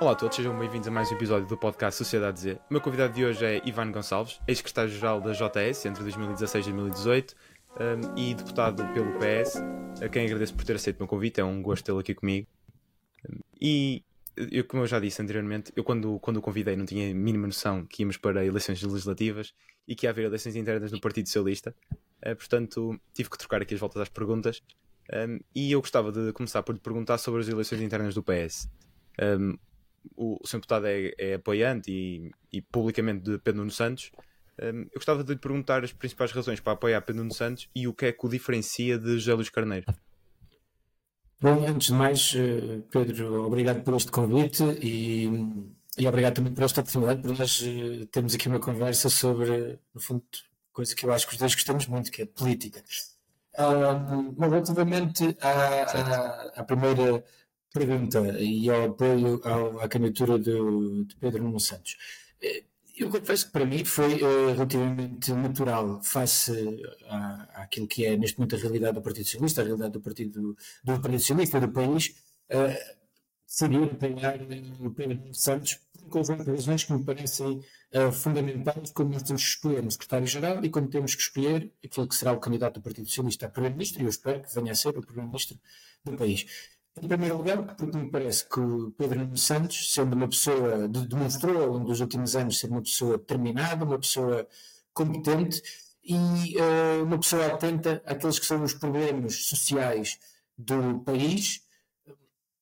Olá a todos, sejam bem-vindos a mais um episódio do podcast Sociedade Z. O meu convidado de hoje é Ivan Gonçalves, ex-secretário-geral da JS entre 2016 e 2018 um, e deputado pelo PS, a quem agradeço por ter aceito o meu convite, é um gosto tê-lo aqui comigo. E, eu, como eu já disse anteriormente, eu quando, quando o convidei não tinha a mínima noção que íamos para eleições legislativas e que ia haver eleições internas no Partido Socialista, uh, portanto tive que trocar aqui as voltas às perguntas um, e eu gostava de começar por lhe perguntar sobre as eleições internas do PS. Um, o, o. Deputado é, é apoiante e, e, publicamente de Pedro Nuno Santos. Um, eu gostava de lhe perguntar as principais razões para apoiar Pedro Nuno Santos e o que é que o diferencia de José Luís Carneiro. Bom, antes de mais, eh, Pedro, obrigado por este convite e, e obrigado também por esta oportunidade para nós eh, termos aqui uma conversa sobre, no fundo, coisa que eu acho que os dois gostamos muito, que é política. Um, relativamente à, à, à, primeira pergunta e ao apoio ao, à candidatura de, Pedro Nuno Santos, eh, eu confesso que para mim foi uh, relativamente natural face à, àquilo que é neste momento a realidade do Partido Socialista, a realidade do Partido, do Partido Socialista do país, uh, decidir apoiar o Pedro Nuno Santos por um de razões que me parecem uh, fundamentais quando nós temos que escolher um secretário-geral e quando temos que escolher aquele que será o candidato do Partido Socialista a Primeiro-Ministro, e eu espero que venha a ser o Primeiro-Ministro do país. Em primeiro lugar, porque me parece que o Pedro Nuno Santos, sendo uma pessoa, demonstrou ao longo dos últimos anos ser uma pessoa determinada, uma pessoa competente e uh, uma pessoa atenta àqueles que são os problemas sociais do país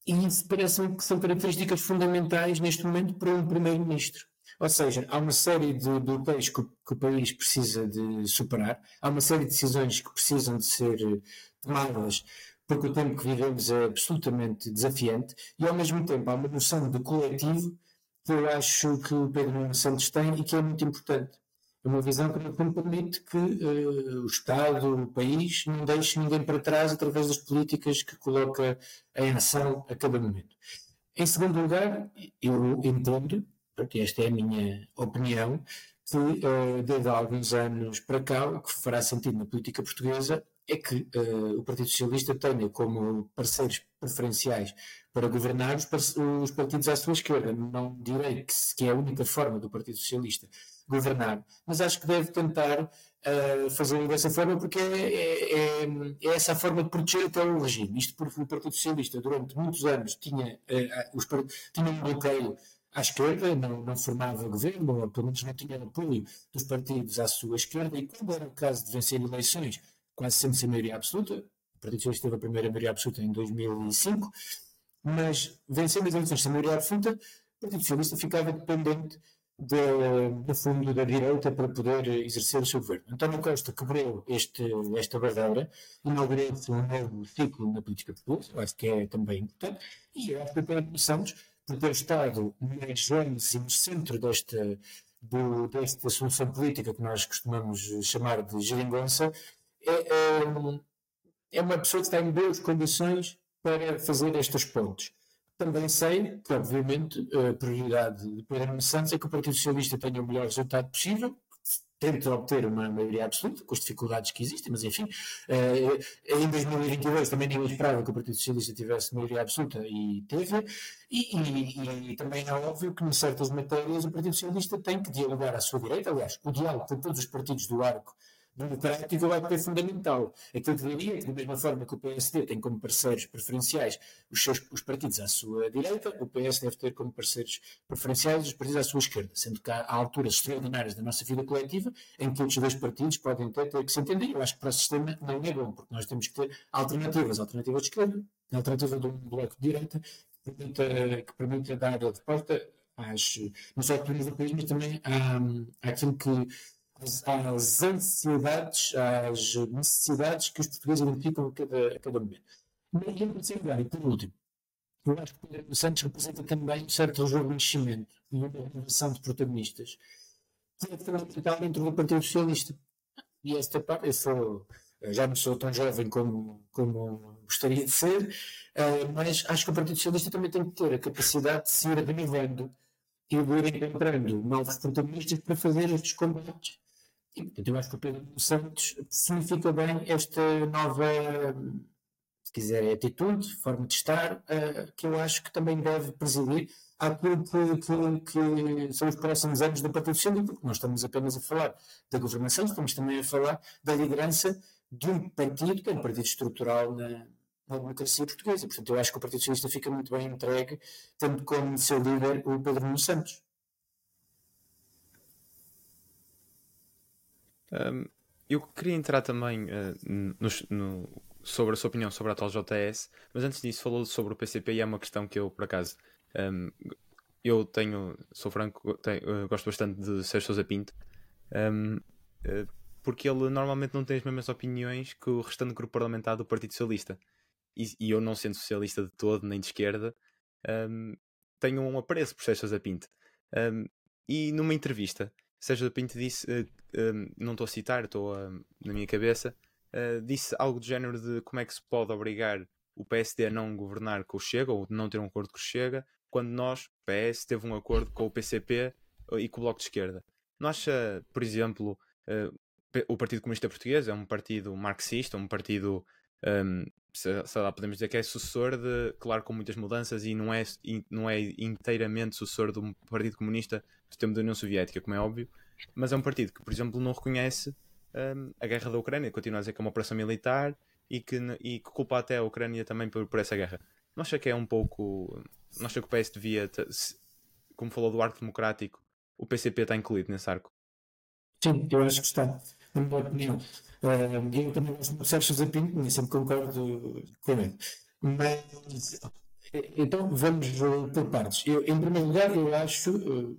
e isso parece que são características fundamentais neste momento para um primeiro-ministro. Ou seja, há uma série de bloqueios que, que, o país precisa de superar, há uma série de decisões que precisam de ser tomadas, porque o tempo que vivemos é absolutamente desafiante, e ao mesmo tempo há uma noção de coletivo que eu acho que o Pedro Santos tem e que é muito importante. É uma visão que, fundo, permite que uh, o Estado, o país, não deixe ninguém para trás através das políticas que coloca em ação a cada momento. Em segundo lugar, eu entendo porque esta é a minha opinião, que uh, desde há alguns anos para cá, o que fará sentido na política portuguesa é que uh, o Partido Socialista tenha como parceiros preferenciais para governar os, os partidos à sua esquerda. Não direi que, que, é a única forma do Partido Socialista governar, mas acho que deve tentar uh, dessa forma porque é, é, é, é, essa a forma de proteger até o regime. Isto porque o Partido Socialista durante muitos anos tinha, uh, os, tinha um bloqueio à esquerda, não, não formava governo, ou pelo menos não tinha apoio dos partidos à sua esquerda, e quando era o caso de vencer eleições, quase sempre sem maioria absoluta, o Partido Socialista teve a primeira maioria absoluta em 2005, mas vencendo as eleições sem maioria absoluta, o Partido Socialista ficava dependente do fundo da direita para poder exercer o seu governo. António Costa quebrou este, esta barreira, inaugurou-se um novo ciclo na política portuguesa, acho que é também importante, e acho que a Pedro Santos por ter estado mais gênese no centro desta, do, desta solução política que nós costumamos chamar de geringonça, é, é, é uma pessoa que está em boas condições para fazer estas pontes. Também sei que, obviamente, a prioridade de Pedro Santos é que o Partido Socialista tenha o melhor resultado possível, tente obter uma maioria absoluta, com as dificuldades que existem, mas enfim, uh, em 2022 também ninguém esperava que o Partido Socialista tivesse maioria absoluta e teve, e, e, e, também é óbvio que, em certas matérias, o Partido Socialista tem que dialogar à sua direita, aliás, o diálogo com todos os partidos do arco democrático vai ser fundamental. Aquilo que diria que, da mesma forma que o PSD tem como parceiros preferenciais os, seus, os partidos à sua direita, o PS deve ter como parceiros preferenciais os partidos à sua esquerda, sendo que há, alturas extraordinárias da nossa vida coletiva em que os dois partidos podem ter, ter que se entender. Eu acho que para o sistema não é bom, porque nós temos que ter alternativas, alternativas de esquerda, alternativa de um bloco de direita que permita, dar a resposta às, não só do país, mas também à, àquilo que às ansiedades, às necessidades que os portugueses identificam a cada, a cada momento. Mas, em terceiro lugar, e por último, eu acho que o Pedro Santos representa também um certo rejuvenescimento e uma renovação de protagonistas que é fundamental dentro do Partido Socialista. E esta parte, eu sou, já não sou tão jovem como, como gostaria de ser, eh, mas acho que o Partido Socialista também tem que ter a capacidade de se ir renovando e de ir encontrando novos protagonistas para fazer estes combates portanto, eu acho que o Pedro Santos significa bem esta nova, se quiser, atitude, forma de estar, uh, que eu acho que também deve presidir àquilo que, que, que, são os próximos anos do Partido Socialista, porque nós estamos apenas a falar da governação, estamos também a falar da liderança de um partido que é um partido estrutural na, na democracia portuguesa. Portanto, eu acho que o Partido Socialista fica muito bem entregue, tendo como seu líder o Pedro Nuno Santos. Um, eu queria entrar também uh, no, no, sobre a sua opinião sobre a atual JS, mas antes disso falou sobre o PCP e é uma questão que eu, por acaso, um, eu tenho, sou franco, tenho, gosto bastante de Sérgio Sousa Pinto, um, uh, porque ele normalmente não tem as mesmas opiniões que o restante grupo parlamentar do Partido Socialista. E, e eu, não sendo socialista de todo, nem de esquerda, tenho um apreço por Sérgio Sousa Pinto. e numa entrevista, Sérgio Pinto disse, não estou a citar, estou na minha cabeça, uh, disse algo do género de como é que se pode obrigar o PSD a não governar com o Chega, ou não ter um acordo com o Chega, quando nós, PS, teve um acordo com o PCP e com o Bloco de Esquerda. Não acha, por exemplo, uh, o Partido Comunista Português é um partido marxista, um partido, um, sei lá, podemos dizer que é sucessor de, claro, com muitas mudanças e não é, não é inteiramente sucessor do Partido Comunista do tempo da União Soviética, como é óbvio, mas é um partido que, por exemplo, não reconhece um, a guerra da Ucrânia, continua a dizer que é uma operação militar e que, e que culpa até a Ucrânia também por, por essa guerra. Não acha que é um pouco. Não acha que o PS devia, como falou do arco democrático, o PCP está incluído nesse arco? Sim, eu acho que está, na minha opinião. Uh, eu também gosto de Sérgio Zapinto, nem sempre concordo com ele. Mas, então, vamos por partes. Eu, em primeiro lugar, eu acho.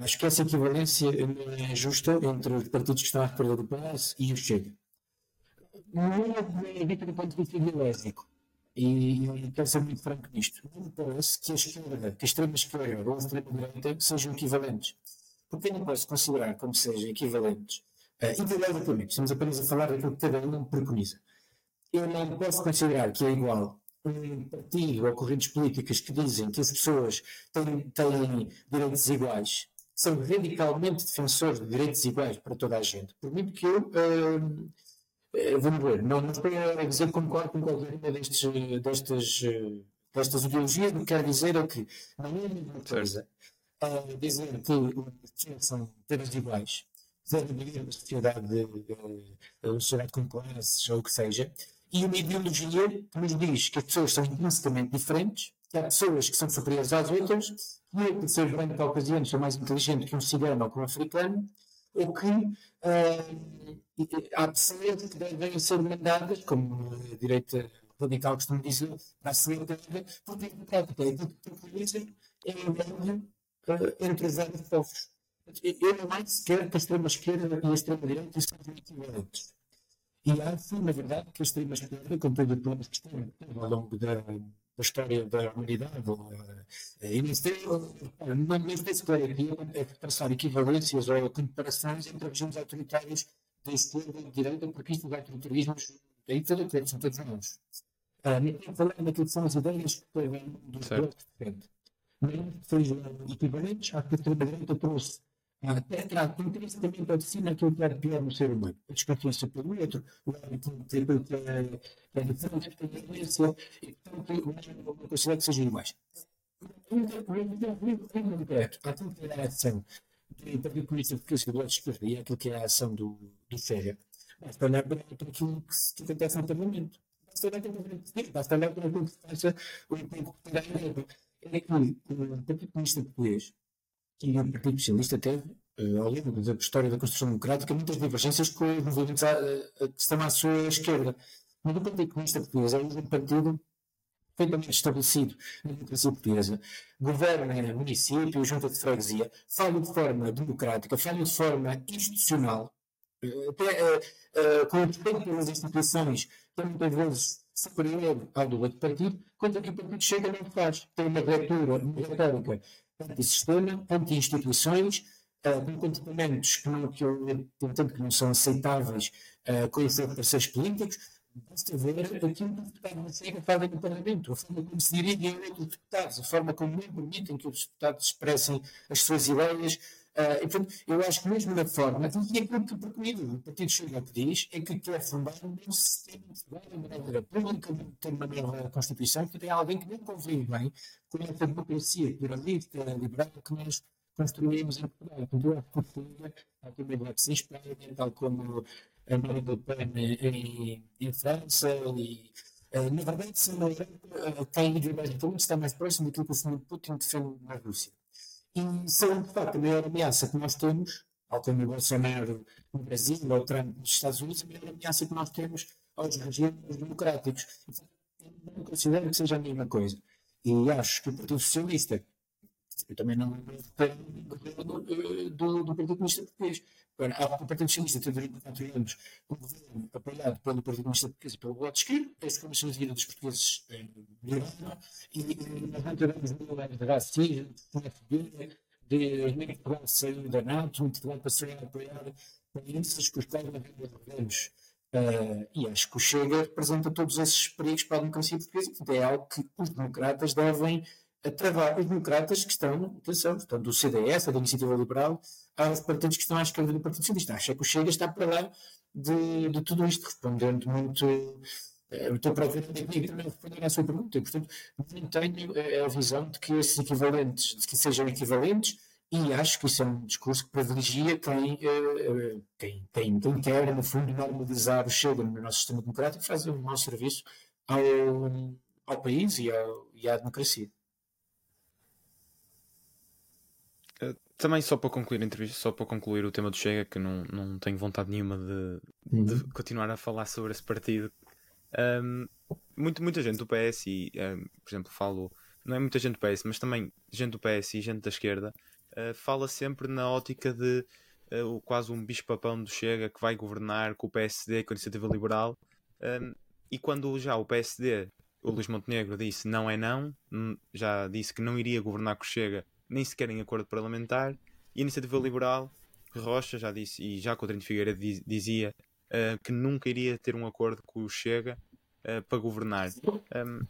Acho que essa equivalência não é justa entre os partidos que estão à esquerda do PS e o Chega. Não é dita do ponto de vista ideológico. E eu quero ser muito franco nisto. Não me parece que a esquerda, que a extrema esquerda ou a extrema direita sejam equivalentes. Porque eu não posso considerar como sejam equivalentes. Uh, ideologicamente, estamos apenas a falar daquilo que cada um preconiza. Eu não posso considerar que é igual um partido ou correntes políticas que dizem que as pessoas têm, têm direitos iguais são radicalmente defensores de direitos iguais para toda a gente. Por muito que eu, uh, vamos ver, não, não estou a dizer que concordo com qualquer uma destes, destas, destas ideologias, o que quero dizer é que não é a mesma coisa uh, dizer que as pessoas são todas iguais, devem viver uma sociedade, uma sociedade com classes ou o que seja, e uma ideologia que nos diz que as pessoas são intrinsecamente diferentes, que há pessoas que são superiores às outras que por ser branco caucasiano sou mais inteligente que um cigano ou que um africano, ou que uh, há pessoas que devem ser mandadas, como a direita radical costuma dizer, para a segurança, porque em prática é tudo que conhecem é um grande uh, entre os vários povos. Eu não acho sequer que a extrema-esquerda e a extrema-direita sejam equivalentes. E acho, na verdade, que a extrema-esquerda, com todos os problemas que estão ao longo da da história da humanidade. Eh, e não nem tem se aqui é passar equivalências ou comparações entre regimes autoritárias da esquerda e da direita, porque isto vai autoritarismos aí tudo que são todos nós. Falando daquilo que são as ideias que vêm dos blocos diferentes. Não sejam equivalentes à que a extrema-direita trouxe até trata intrinsecamente a aquilo que é pior no ser humano. A desconfiança pelo outro, o hábito de aquilo que é, que é diferente, a tendência, e portanto, não considero que sejam iguais. Aquilo que é a ação do Partido Comunista Português do lado esquerdo e aquilo que é a ação do, do Ferrer, basta olhar para aquilo que, que acontece no Parlamento. Basta olhar para aquilo que se passa o emprego que tem na Europa. É que o Partido Comunista Português e o Partido Socialista teve, uh, ao longo da história da construção democrática, muitas divergências com os movimentos que estão à sua esquerda. Mas o Partido Comunista Português é um partido perfeitamente estabelecido na democracia portuguesa, governa município, junta de freguesia, fala de forma democrática, fala de forma institucional, eh, até, com respeito pelas instituições, que muitas vezes superior ao do outro partido, quando o partido chega não faz. Tem uma retórica anti-sistema, anti-instituições, uh, com comportamentos que, não, que eu entendo que não são aceitáveis uh, com de parceiros políticos, basta ver aquilo que os deputados da fazem no Parlamento, a forma como se dirigem a os deputados, a forma como não permitem que os deputados expressem as suas ideias, Uh, e, portanto, eu acho que mesmo na forma, e aquilo que precomido o Partido Chega que diz é que quer fundar um novo sistema de trabalho, uma nova república, ter uma nova Constituição, que tem alguém que não convive bem com essa democracia pluralista, liberal que nós construímos em Portugal. Acho que Chega, tal como a em Espanha, tal como a Le Pen em, em França e uh, na verdade, se a Europa tem ideologia, está mais próximo daquilo que o Sr. Putin defende na Rússia e são, de facto, a maior ameaça que nós temos, ao como o Bolsonaro no Brasil ou Trump nos Estados Unidos, a maior ameaça que nós temos aos regimes democráticos. Não considero que seja a mesma coisa. E acho que o Partido Socialista, eu também não do, do, do Partido Comunista Português. o Partido Socialista tem durante anos um governo apoiado pelo Partido Comunista Português e pelo Bloco de Esquerda, as condições de vida dos portugueses melhoraram e nós tivemos milhares de racismo, de FB, de Portugal saiu da NATO, Portugal passou a apoiar países com os quais nós vivemos. Uh, e acho que o Chega representa todos esses perigos para a democracia portuguesa. É algo que os democratas devem travar os democratas que estão, atenção, portanto, do CDS, da Iniciativa Liberal, aos partidos que estão à esquerda do Partido Socialista. Acho que o Chega está para lá de, de tudo isto, respondendo muito. Eh, estou para responder à sua pergunta. Portanto, não tenho eh, a visão de que esses equivalentes, de que sejam equivalentes, e acho que isso é um discurso que privilegia quem, eh, quem, quem, quem quer, no fundo, normalizar o Chega no nosso sistema democrático, faz um mau serviço ao, ao país e, ao, e à democracia. Também só para concluir a entrevista, só para concluir o tema do Chega, que não, não tenho vontade nenhuma de, uhum. de continuar a falar sobre esse partido. Um, muito, muita gente do PS, e um, por exemplo, falo, não é muita gente do PS, mas também gente do PS e gente da esquerda, uh, fala sempre na ótica de uh, quase um bicho-papão do Chega que vai governar com o PSD, com a iniciativa liberal. Um, e quando já o PSD, o Luís Montenegro, disse não é não, já disse que não iria governar com o Chega nem sequer em acordo parlamentar. E a Iniciativa Liberal, Rocha já disse, e já Coutinho Figueira dizia uh, que nunca iria ter um acordo com o Chega uh, para governar. Um,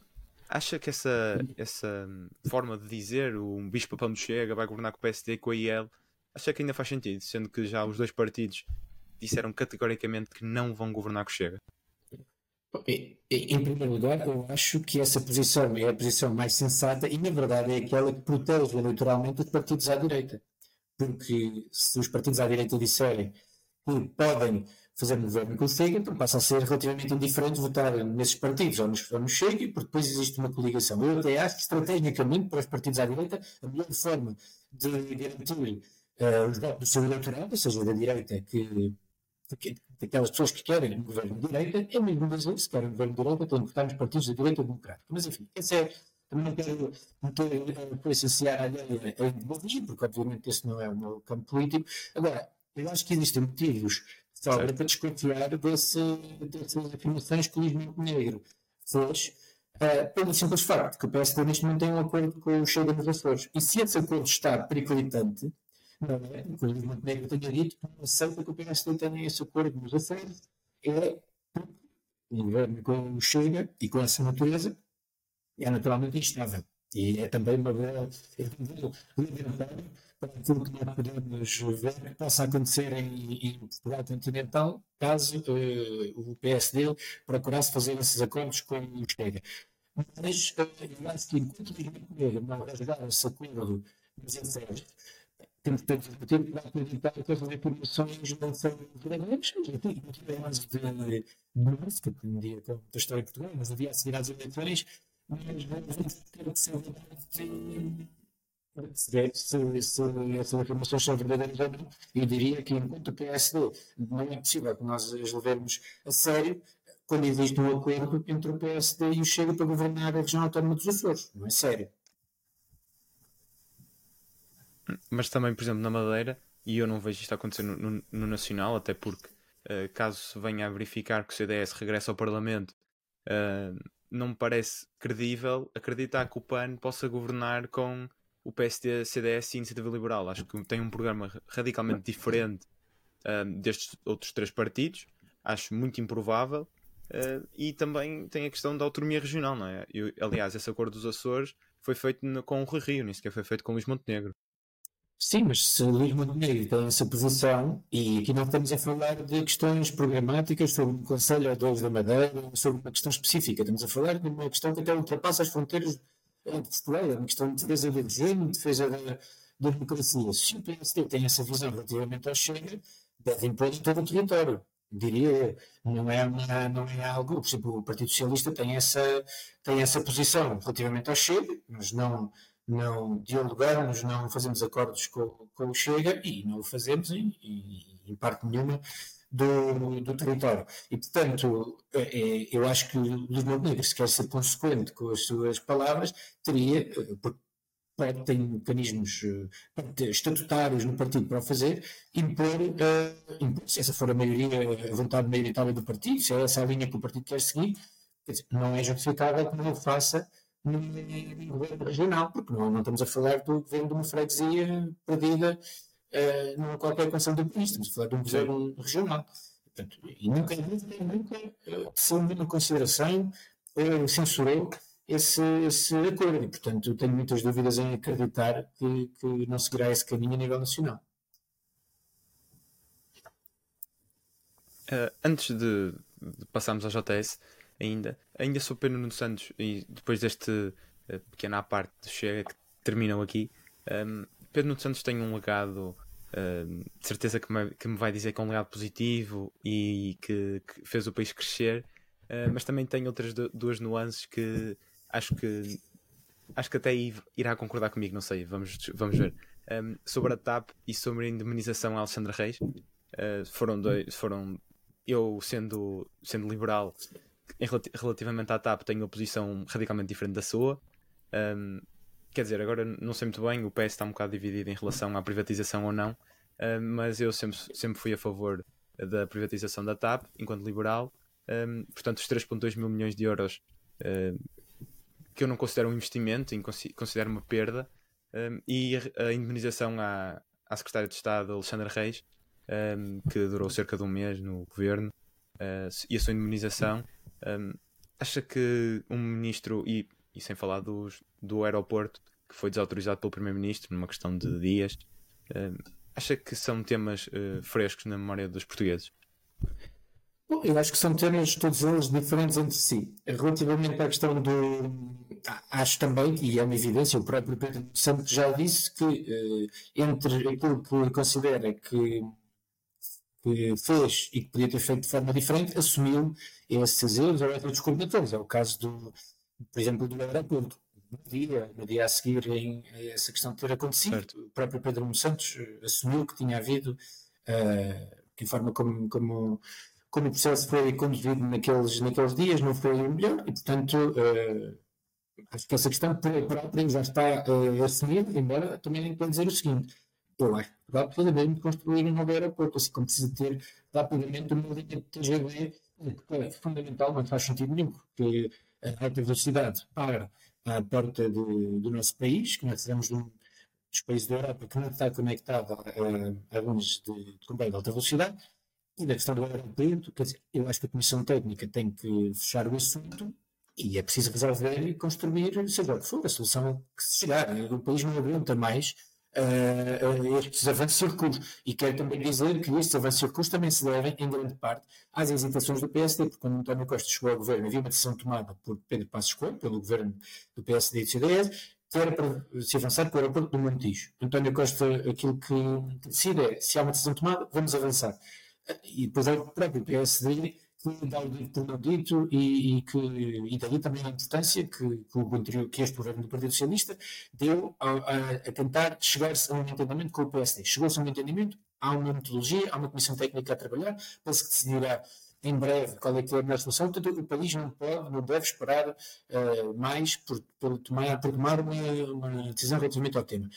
acha que essa, essa forma de dizer, um bicho-papão do Chega vai governar com o PSD e com a IEL, acha que ainda faz sentido, sendo que já os dois partidos disseram categoricamente que não vão governar com o Chega? Em primeiro lugar, eu acho que essa posição é a posição mais sensata e, na verdade, é aquela que protege eleitoralmente os partidos à direita. Porque se os partidos à direita disserem que podem fazer governo com o Chega, então passa a ser relativamente indiferente votar nesses partidos ou nos, ou no Chega, porque depois existe uma coligação. Eu até acho que, estrategicamente, para os partidos à direita, a melhor forma de garantir uh, os votos do seu eleitorado, ou seja, da direita que daquelas pessoas que querem um governo de direita, é mesmo brasileiro, se querem um governo de direita, têm que votar nos partidos da direita democrática. Mas enfim, esse é, também não quero por essenciar a ideia em demagogia, porque obviamente esse não é o meu campo político. Agora, eu acho que existem motivos sobra para desconfiar desse, dessas afirmações que o Luís Montenegro fez, uh, pelo simples facto que o PSD neste momento tem um acordo com o Chega nos Açores. E se esse acordo está periclitante, não é? Coisa Montenegro tenha dito que não aceita que o PSD tenha esse acordo nos Açores, é governo com o Chega e com essa natureza é naturalmente instável. E é também uma boa libertário para aquilo que nós podemos ver que possa acontecer em, em Portugal continental, caso uh, o PSD procurasse fazer esses acordos com o Chega. Mas uh, eu acho que enquanto o não rasgar esse acordo nos Açores, temos que discutir que vai acreditar que essas informações não são verdadeiras. Não tive mais de nuance, que um dia da história de Portugal, mas havia a seguir às eleições, se, se, se essas informações são verdadeiras ou não. Eu diria que enquanto PSD não é possível que nós as levemos a sério quando existe um acordo entre o PSD e o Chega para governar a região autónoma dos Açores. Não é sério. Mas também, por exemplo, na Madeira, e eu não vejo isto acontecer no, no, no Nacional, até porque uh, caso se venha a verificar que o CDS regressa ao Parlamento, uh, não me parece credível acreditar que o PAN possa governar com o PSD, CDS e Iniciativa Liberal. Acho que tem um programa radicalmente diferente uh, destes outros três partidos. Acho muito improvável. Uh, e também tem a questão da autonomia regional, não é? Eu, aliás, esse acordo dos Açores foi feito no, com o Rio, nem sequer foi feito com o Luís Montenegro. Sim, mas se Luís Montenegro tem essa posição, e aqui não estamos a falar de questões programáticas sobre um Conselho dois da Madeira, sobre uma questão específica, estamos a falar de uma questão que até ultrapassa as fronteiras é uma questão de defesa do de defesa da, da democracia. Se o PSD tem essa visão relativamente ao Chega, deve impor em todo o território diria não é, uma, não é algo, por exemplo, o Partido Socialista tem essa, tem essa posição relativamente ao Chega, mas não, não dialogamos, não fazemos acordos com, com o Chega e não o fazemos em, em, parte nenhuma do, do território. E, portanto, é, é eu acho que o Luís Montenegro, se quer ser consequente com as suas palavras, teria, eh, porque tem mecanismos uh, estatutários no partido para o fazer, impor, uh, impor, se essa for a maioria, a vontade maioritária do partido, se é essa a linha que o partido quer seguir, quer dizer, não é justificável que não o faça no, governo regional, porque não, não, estamos a falar do governo de uma freguesia perdida uh, numa qualquer conselho do país, estamos a falar de um governo Sim. regional. Portanto, e nunca, nunca, nunca se uma consideração, uh, censurou esse, esse acordo. E, portanto, tenho muitas dúvidas em acreditar que, que não seguirá esse caminho a nível nacional. Uh, antes de, de, passarmos ao JS, ainda, ainda sou Pedro Nuno Santos e depois deste uh, pequena parte de Chega que terminam aqui, um, Pedro Nuno Santos tem um legado, uh, de certeza que me, que me vai dizer que é um legado positivo e que, que fez o país crescer, mas também tem outras duas nuances que acho que acho que até irá concordar comigo, não sei, vamos, vamos ver. Um, sobre a TAP e sobre a indemnização a Alexandre Reis, uh, foram dois, foram eu sendo, sendo liberal relativamente à TAP tenho uma posição radicalmente diferente da sua. Um, quer dizer, agora não sei muito bem, o PS está um bocado dividido em relação à privatização ou não, uh, mas eu sempre, sempre fui a favor da privatização da TAP enquanto liberal. Um, portanto, os 3,2 mil milhões de euros que eu não considero um investimento, considero uma perda, um, e a indemnização à, à Secretária de Estado, Alexandra Reis, um, que durou cerca de um mês no governo, uh, e a sua indemnização, um, acha que um ministro, e, e sem falar dos, do aeroporto, que foi desautorizado pelo Primeiro-Ministro numa questão de dias, acha que são temas uh, frescos na memória dos portugueses? Bom, eu acho que são temas todos eles diferentes entre si. Relativamente à questão do. Acho também, e é uma evidência, o próprio Pedro Santos já disse que eh, entre aquilo que considera que, que, fez e que podia ter feito de forma diferente, assumiu esses erros ou outros coordenadores. É o caso do, por exemplo, do aeroporto. No dia, no dia a seguir em essa questão ter acontecido, certo. o próprio Pedro Santos eh, assumiu que tinha havido, uh, que forma como, como como o processo foi conduzido naqueles, naqueles dias, não foi o melhor, e portanto uh, acho que essa questão própria já está uh, assumida, embora também nem pode dizer o seguinte. Eu acho que Portugal precisa mesmo construir um novo aeroporto, assim como precisa ter rapidamente uma linha de TGV, que é fundamental, não faz sentido nenhum, porque a alta velocidade para à porta do, do nosso país, que nós fizemos um dos países da Europa que não está conectado a, a linhas de, de comboio de alta velocidade, e da questão do aeroporto, quer dizer, eu acho que a Comissão Técnica tem que fechar o assunto e é preciso resolver e construir, seja o que for, a solução que se chegar. O país não aguenta mais uh, estes avanços recursos. E quero também dizer que estes avanços recursos também se devem, em grande parte, às hesitações do PSD, porque quando António Costa chegou ao governo, havia uma decisão tomada por Pedro Passos Coelho, pelo governo do PSD e do CDS, que era para se avançar para o aeroporto do Montijo. António Costa, aquilo que decide é, se há uma decisão tomada, vamos avançar e depois é o próprio PSD que dá o dito por não dito e, e, que, e daí também a importância que, que, o que este governo do Partido Socialista deu a, a, a tentar chegar-se a um entendimento com o PSD. Chegou-se a um entendimento, há uma metodologia, há uma comissão técnica a trabalhar, penso que decidirá em breve qual é que é a melhor solução. Portanto, o país não pode, não deve esperar uh, mais por, por, tomar, por tomar uma, uma decisão relativamente ao tema.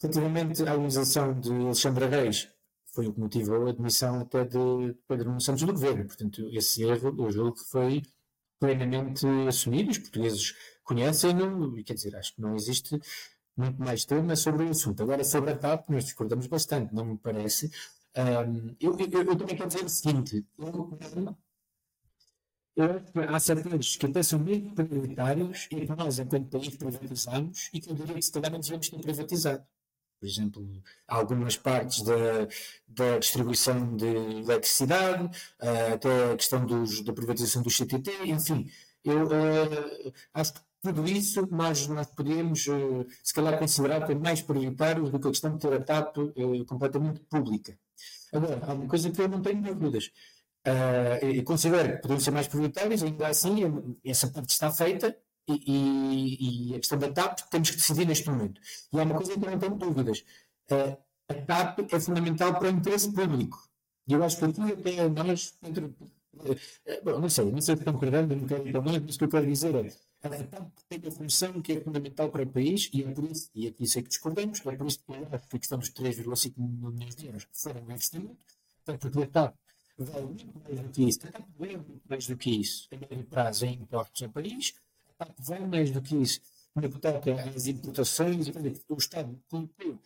Relativamente à organização de Alexandre Reis, foi o que motivou a admissão até de Pedro Santos do governo. Portanto, esse erro, eu julgo que foi plenamente assumido, os portugueses conhecem-no, e quer dizer, acho que não existe muito mais tema sobre o assunto. Agora, sobre a TAP, nós discordamos bastante, não me parece. Um, eu, eu, eu, também quero dizer o seguinte: eu, eu há setores que até são mesmo prioritários e nós, enquanto país, privatizamos e que eu diria que se calhar não devemos ter privatizado. Por exemplo, algumas partes da, da distribuição de eletricidade, uh, até a questão dos, da privatização do CTT, enfim, eu uh, acho que tudo isso nós, nós podemos, uh, se calhar, considerar que mais prioritário do que a questão de ter a TAP completamente pública. Agora, há uma coisa que eu não tenho dúvidas. Uh, e considero que poderiam ser mais prioritários, ainda assim, essa parte está feita e, e, a questão da TAP temos que decidir neste momento. E há uma coisa que não tenho dúvidas: a TAP é fundamental para o interesse público. E eu acho que aqui até nós, entre, uh, bom, não sei, não sei se estão concordando, não quero mais, mas o que eu quero dizer é a TAP tem uma função que é fundamental para o país e é por isso, e aqui sei que discordamos, é por isso que eu acho que a dos 3,5 milhões de euros foram um investimento, portanto, porque a TAP vai muito mais do que isso, a TAP vai muito mais do que isso, a médio prazo em impostos ao país, vai mais do que isso. No que toca às importações, o Estado cumpriu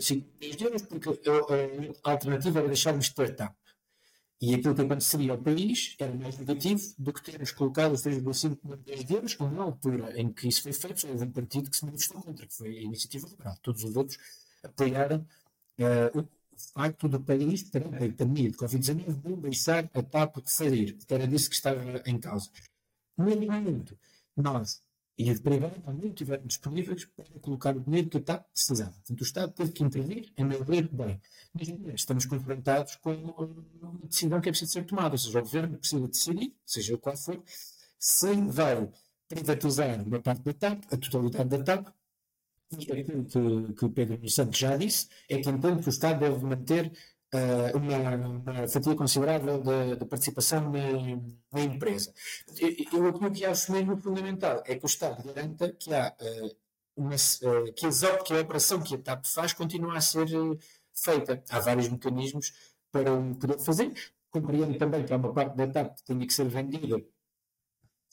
5 milhões de euros porque a, alternativa era deixarmos de TAP. E aquilo que aconteceria ao país era mais negativo do que termos colocado os 3,5 milhões de euros, na altura em que isso foi feito, só houve um partido que se manifestou contra, que foi a Iniciativa Liberal. Todos os outros apoiaram uh, o facto do país, perante a pandemia de Covid-19, não deixar a TAP de sair, porque era disso que estava em causa. No momento, nós e a privada também estiveram disponíveis para colocar o dinheiro que o TAP precisava. Portanto, o Estado teve que intervir, em meu ver, bem. Mas estamos confrontados com uma decisão que é preciso ser tomada. Ou seja, o governo precisa decidir, seja qual for, se vai privatizar uma parte da TAP, a totalidade da TAP, e aquilo que, que o Pedro Santos já disse, é que que o Estado deve manter uh, uma, uma, fatia considerável de, participação na, na, empresa. Eu, aquilo que acho mesmo fundamental é que o Estado garanta que há uh, uma, uh, que, a, que a operação que a TAP faz continua a ser feita. Há vários mecanismos para poder fazer. Compreendo também que há uma parte da TAP que tenha que ser vendida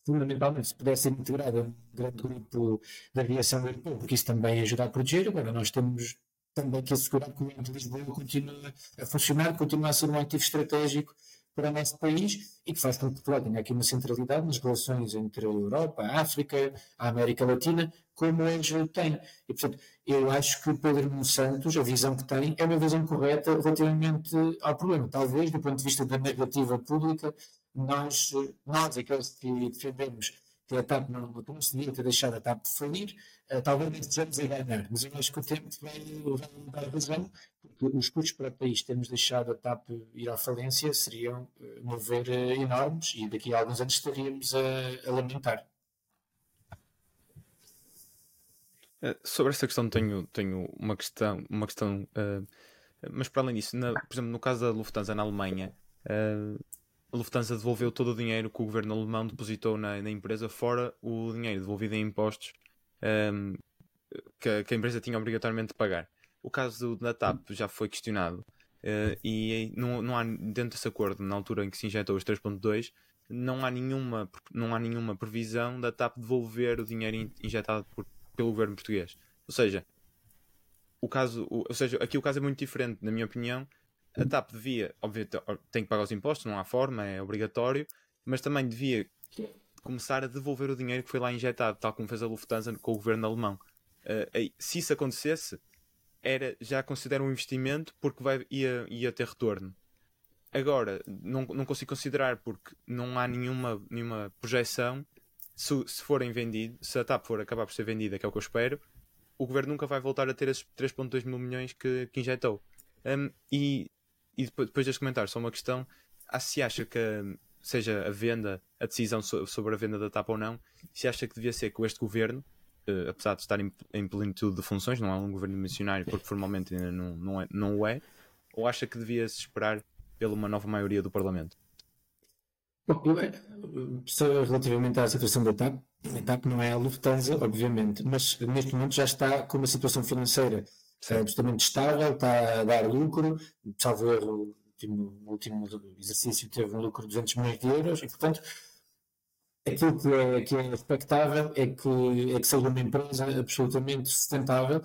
fundamentalmente se pudesse ser integrada um grande grupo da aviação europeia, porque isso também ajuda a proteger. Agora, nós temos também que assegurar que o Ente de Lisboa continue a funcionar, continue a ser um ativo estratégico para o nosso país e que faz com que Portugal tenha aqui uma centralidade nas relações entre a Europa, a África, a América Latina, como hoje tem. E, portanto, eu acho que Pedro Nuno Santos, a visão que tem, é uma visão correta relativamente ao problema. Talvez, do ponto de vista da narrativa pública, nós, nós aqueles que defendemos que a TAP não, se devia ter deixado a TAP falir, uh, talvez nem estejamos a ganhar, mas eu acho que o tempo vai, vai dar razão, porque os custos para o país termos deixado a TAP ir à falência seriam, uh, mover uh, enormes e daqui a alguns anos estaríamos a, a lamentar. Sobre essa questão tenho, tenho uma questão, uma questão mas para além disso, na, por exemplo, no caso da Lufthansa na Alemanha, a Lufthansa devolveu todo o dinheiro que o governo alemão depositou na, na empresa, fora o dinheiro devolvido em impostos um, que, que, a empresa tinha obrigatoriamente de pagar. O caso da TAP já foi questionado uh, e não, não há, dentro desse acordo, na altura em que se injetou os 3.2, não há nenhuma, não há nenhuma previsão da TAP devolver o dinheiro injetado por, pelo governo português. Ou seja, o caso, ou seja, aqui o caso é muito diferente, na minha opinião, a TAP devia, obviamente, tem que pagar os impostos, não há forma, é obrigatório, mas também devia começar a devolver o dinheiro que foi lá injetado, tal como fez a Lufthansa com o governo alemão. Uh, se isso acontecesse, era, já considero um investimento porque vai, ia, ia ter retorno. Agora, não, não consigo considerar porque não há nenhuma, nenhuma projeção. Se, se forem vendidos, se a TAP for acabar por ser vendida, que é o que eu espero, o governo nunca vai voltar a ter esses 3,2 mil milhões que, que injetou. Um, e e depois, depois deste comentário, só uma questão: ah, se acha que, seja a venda, a decisão sobre a venda da TAP ou não, se acha que devia ser com este governo, uh, apesar de estar em, em plenitude de funções, não é um governo missionário, porque formalmente ainda não, não, é, não o é, ou acha que devia-se esperar pela uma nova maioria do Parlamento? Bom, eu, relativamente à situação da TAP, a TAP não é a Lufthansa, obviamente, mas neste momento já está com uma situação financeira é absolutamente estável, está a dar lucro, salvo erro, o último exercício teve um lucro de 200 milhões de euros e, portanto, aquilo que é, que é expectável é que, é que seja uma empresa absolutamente sustentável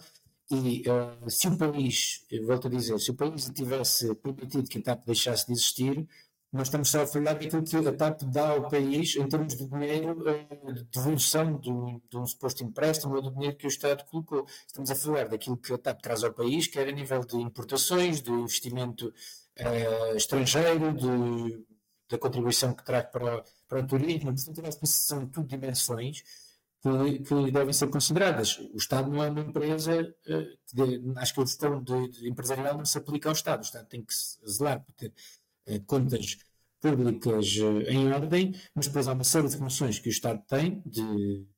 e uh, se o país, volto a dizer, se o país tivesse permitido que a TAP deixasse de existir, nós estamos só a falar daquilo que a TAP dá ao país em termos de dinheiro, de devolução de, de um suposto empréstimo ou do dinheiro que o Estado colocou. Estamos a falar daquilo que a TAP traz ao país, quer a nível de importações, de investimento uh, estrangeiro, de, da contribuição que traz para, para o turismo. Portanto, acho que são tudo dimensões que, que, devem ser consideradas. O Estado não é uma empresa, uh, de, acho que a gestão de, de empresarial não se aplica ao Estado. O Estado tem que zelar por ter contas públicas uh, em ordem, mas depois há uma série de funções que o Estado tem, de,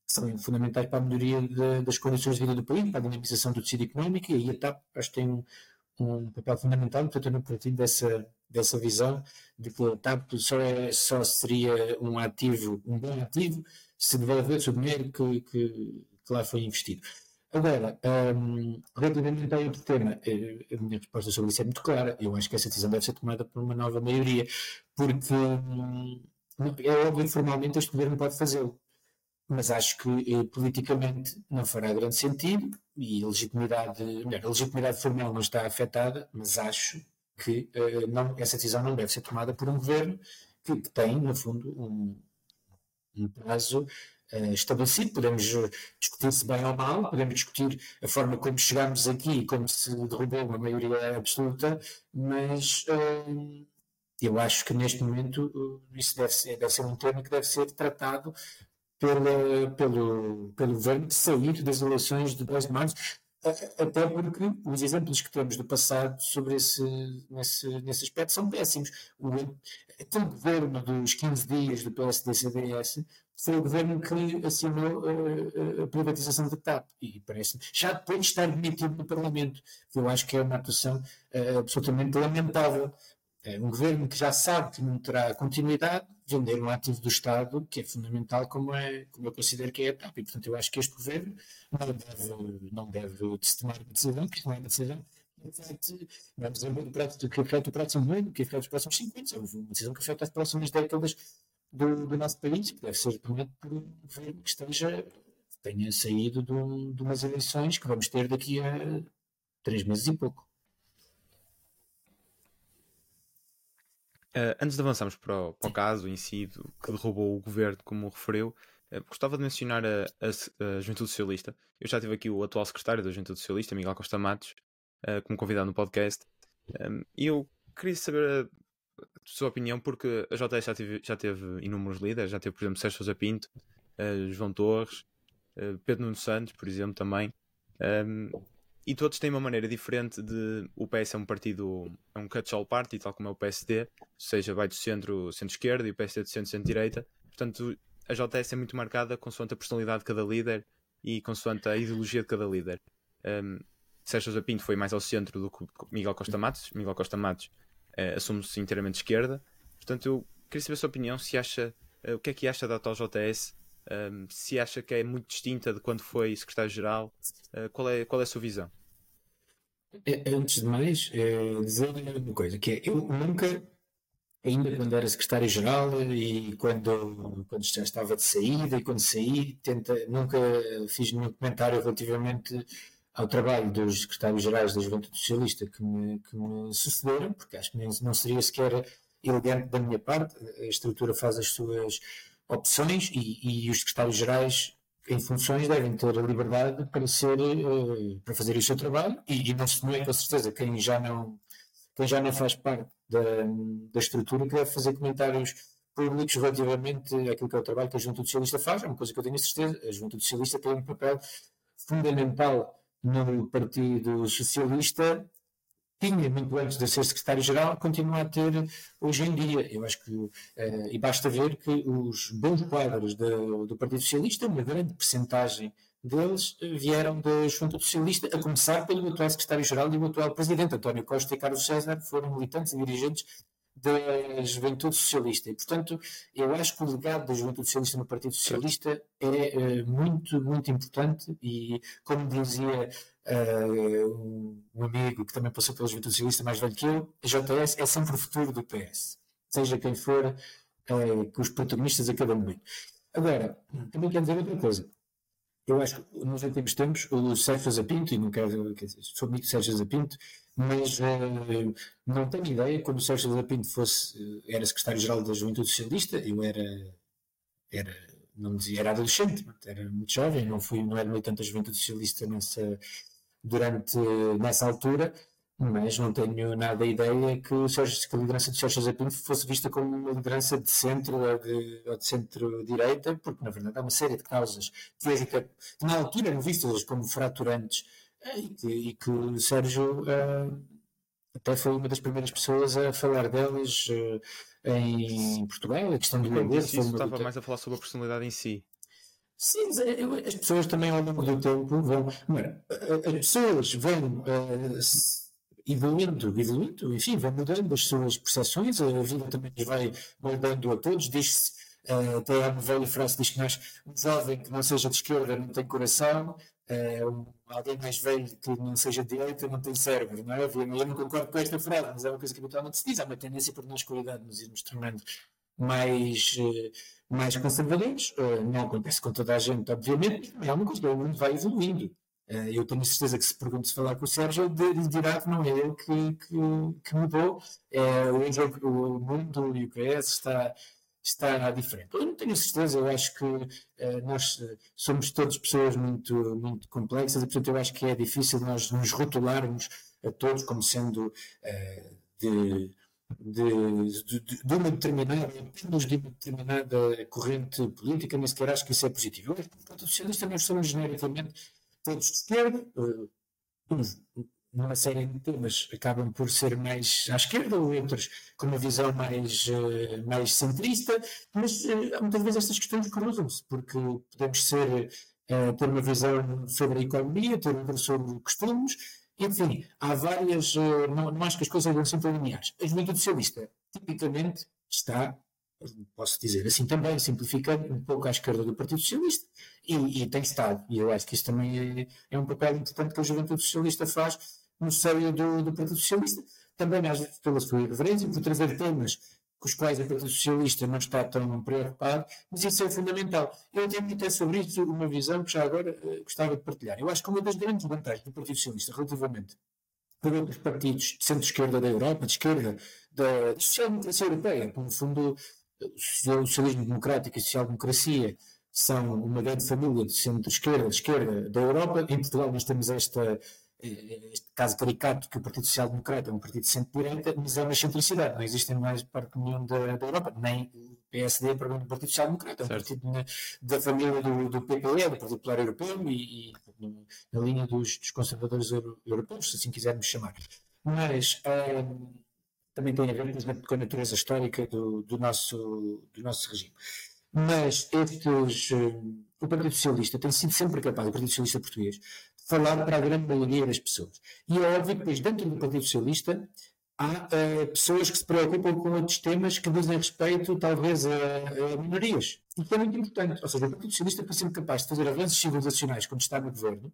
que são fundamentais para a melhoria de, das condições de vida do país, para a dinamização do tecido económico, e a TAP acho que tem um, um papel fundamental, portanto eu não partilho dessa, dessa visão de que a TAP só, é, só seria um ativo, um bom ativo, se devolvesse o dinheiro que, que, que lá foi investido. Agora, um, relativamente a outro tema, eh, a minha resposta sobre isso é muito clara. Eu acho que essa decisão deve ser tomada por uma nova maioria, porque hum, é óbvio formalmente este governo pode fazê-lo, mas acho que eh, politicamente não fará grande sentido e a legitimidade, melhor, a legitimidade formal não está afetada, mas acho que eh, não, essa decisão não deve ser tomada por um governo que, que tem, no fundo, um, um prazo uh, estabelecido. Podemos discutir se bem ou mal, podemos discutir a forma como chegamos aqui, como se derrubou uma maioria absoluta, mas uh, eu acho que neste momento isso deve ser, deve ser um tema que deve ser tratado pela, pelo, pelo governo de sair das eleições de 2 de março até porque os exemplos que temos do passado sobre esse, nesse, nesse aspecto são péssimos. O, aquele governo dos 15 dias do PSD-CDS foi o governo que assinou a, a privatização da TAP e parece já depois de estar demitido no Parlamento. Eu acho que é uma atuação uh, absolutamente lamentável. É um governo que já sabe que não terá continuidade, vender um ativo do Estado que é fundamental, como, é, como eu considero que é a TAP. E, portanto, eu acho que este governo não deve, não deve tomar uma decisão, que não é uma decisão vamos dizer, o prato, que afeta o próximo ano, que afeta os próximos 50 anos, é uma decisão que afeta as próximas décadas do, do nosso país, que deve ser tomado por um governo que esteja, tenha saído de, um, de umas eleições que vamos ter daqui a três meses e pouco. Uh, antes de avançarmos para o, para o caso em si do, que derrubou o governo, como referiu, uh, gostava de mencionar a, a, a, Juventude Socialista. Eu já tive aqui o atual secretário da Juventude Socialista, Miguel Costa Matos, uh, como convidado no podcast. Um, e eu queria saber a, sua opinião, porque a JS já teve, já teve inúmeros líderes, já teve, por exemplo, Sérgio Sousa Pinto, João Torres, Pedro Nuno Santos, por exemplo, também. Um, e todos têm uma maneira diferente de. O PS é um partido, é um catch-all party, tal como é o PSD, ou seja, vai do centro, centro-esquerda e o PSD do centro, centro-direita. Portanto, a JS é muito marcada consoante a personalidade de cada líder e consoante a ideologia de cada líder. Um, Sérgio José Pinto foi mais ao centro do que Miguel Costa Matos. Miguel Costa Matos uh, assume-se inteiramente de esquerda. Portanto, eu queria saber a sua opinião, se acha, uh, o que é que acha da atual JS um, se acha que é muito distinta de quando foi secretário-geral, uh, qual, é, qual é a sua visão? É, antes de mais, é, dizer uma coisa, que é, eu nunca, ainda quando era secretário-geral e quando, quando já estava de saída e quando saí, tenta, nunca fiz nenhum comentário relativamente ao trabalho dos secretários-gerais da Juventude Socialista que me, que me sucederam, porque acho que não seria sequer elegante da minha parte, a estrutura faz as suas opções e, e os secretários-gerais em funções devem ter a liberdade para ser uh, para fazer o seu trabalho e, e não se não é com certeza. Quem já não quem já não faz parte da, da estrutura que deve fazer comentários públicos relativamente àquilo que é o trabalho que a Juventude Socialista faz, é uma coisa que eu tenho certeza, a Juventude Socialista tem um papel fundamental no Partido Socialista tinha muito antes de ser secretário-geral, continua a ter hoje em dia. Eu acho que, uh, e basta ver que os bons quadros do, do Partido Socialista, uma grande percentagem deles eh, vieram da Junta Socialista, a começar pelo atual secretário-geral e o atual presidente, António Costa e Carlos César, foram militantes e dirigentes da Juventude Socialista. E, portanto, eu acho que o legado da Juventude Socialista no Partido Socialista é uh, muito, muito importante e, como dizia uh, um amigo que também passou pela Juventude Socialista mais velho que eu, a JS é sempre o futuro do PS, seja quem for, uh, com os protagonistas a cada momento. Agora, também quero dizer outra coisa. eu acho que nos últimos tempos o Sérgio Zapinto, e não quero, quer dizer, sou amigo de Sérgio Zapinto, mas uh, não tenho ideia, quando o Sérgio Zapinto fosse, era secretário-geral da Juventude Socialista, eu era, era não dizia, era adolescente, era muito jovem, não fui, não era militante da Juventude Socialista nessa, durante, nessa altura, mas não tenho nada a ideia que, que a liderança de Sérgio Zapinto fosse vista como uma liderança de centro ou de, de centro-direita, porque na verdade há uma série de causas que, na altura eram vistas como fraturantes eh, e que, e que o Sérgio uh, até foi uma das primeiras pessoas a falar delas uh, em Portugal, a questão do inglês. Estava mais a falar sobre a personalidade em si. Sim, as pessoas também ao longo do tempo vão. As pessoas vão uh, evoluindo, evoluindo, enfim, vão mudando as suas percepções, a vida também vai moldando a todos. Diz-se, uh, até há uma velha frase diz que nós, um jovem que não seja de esquerda não tem coração, uh, alguém mais velho que não seja de direita não tem cérebro, não é? Eu não concordo com esta frase, mas é uma coisa que habitualmente se diz. Há uma tendência por nós, qualidade, nos irmos tornando mais, uh, mais conservadores. não acontece com toda a gente, obviamente, mas é uma coisa, o mundo vai evoluindo. Uh, eu tenho certeza que se pergunto se falar com o Sérgio, ele dirá que não é ele que, que, que mudou, é, o, o mundo e o PS está, está diferente. Eu não tenho certeza, eu acho que nós eh, somos todos pessoas muito, muito complexas e, portanto, eu acho que é difícil nós nos rotularmos a todos como sendo de, de, de, de, uma determinada, apenas de uma determinada corrente política, nem sequer acho que isso é positivo. Eu acho que, os socialistas nós somos genericamente todos de esquerda, uh, numa série de temas acabam por ser mais à esquerda, ou outros com uma visão mais, uh, mais centrista, mas uh, muitas vezes estas questões cruzam-se, porque podemos ser, ter uma visão sobre a economia, ter outra sobre costumes, enfim, há várias, não, não acho que as coisas sejam sempre lineares. A juventude socialista, tipicamente, está posso dizer assim também, simplificando um pouco à esquerda do Partido Socialista, e, e tem estado. E eu acho que isso também é, é, um papel importante que a Juventude Socialista faz no seio do, do Partido Socialista, também às vezes pela sua irreverência, por trazer temas com os quais o Partido Socialista não está tão preocupado, mas isso é fundamental. Eu tenho até sobre isso uma visão que já agora uh, gostava de partilhar. Eu acho que uma das grandes vantagens do Partido Socialista relativamente para outros partidos de centro-esquerda da Europa, de esquerda da, social-democracia europeia, no fundo o socialismo democrático e a social-democracia são uma grande família de centro-esquerda, esquerda da Europa. Em Portugal nós temos esta, este caso caricato que o Partido Social Democrata é um partido de centro-direita, mas é uma excentricidade. Não existem mais parte nenhum da, da Europa, nem o PSD para o Partido Social Democrata, é um partido na, da família do, do PPE, do Partido Popular Europeu, e, e na linha dos, dos conservadores europeus, se assim quisermos chamar. Mas. Hum, também tem a ver com a natureza histórica do, do, nosso, do nosso regime. Mas estes, uh, o Partido Socialista tem sido sempre capaz, o Partido Socialista português, falar para a grande maioria das pessoas. E é óbvio que depois dentro do Partido Socialista há uh, pessoas que se preocupam com outros temas que dizem respeito, talvez, a, a minorias. Isso é muito importante. Ou seja, o Partido Socialista foi sempre capaz de fazer avanços civilizacionais quando está no governo,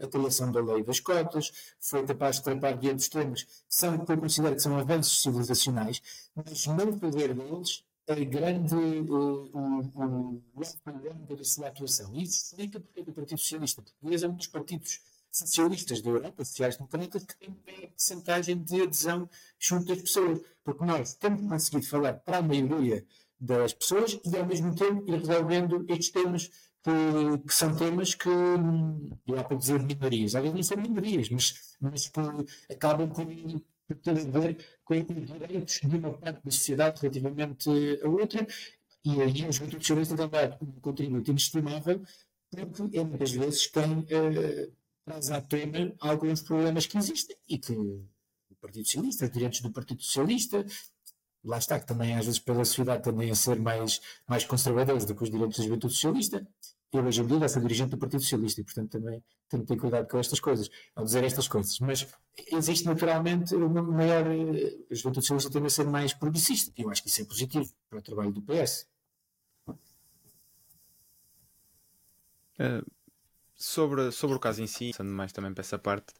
a criação da lei das cotas, foi capaz de tratar de outros temas que, são, que eu considero que são avanços civilizacionais, mas não fazer deles a grande, uh, o, o, da sua atuação. E isso explica porque o Partido Socialista Português é um dos partidos socialistas da Europa, sociais-democratas, que tem uma percentagem de adesão junto das pessoas. Porque nós temos conseguido falar para a maioria das pessoas e, ao mesmo tempo, ir resolvendo estes temas que, que, são temas que, eu há para dizer minorias, às vezes não são minorias, mas, mas que acabam por, por ter a ver com os direitos de uma parte da sociedade relativamente a outra, e aí a Juventude Socialista tem dado um contributo inestimável, porque é muitas vezes quem uh, traz à tona alguns problemas que existem e que o Partido Socialista, os direitos do Partido Socialista, lá está, que também às vezes pela sociedade tendem a ser mais, mais conservadores do que os direitos da juventude socialista. Eu hoje em dia sou dirigente do Partido Socialista e, portanto, também tenho que ter cuidado com estas coisas, ao dizer estas coisas. Mas existe naturalmente uma maior. Eh, a juventude socialista tende a ser mais progressista. Eu acho que isso é positivo para o trabalho do PS. Uh, eh, sobre, sobre o caso em si, sendo mais também para essa parte,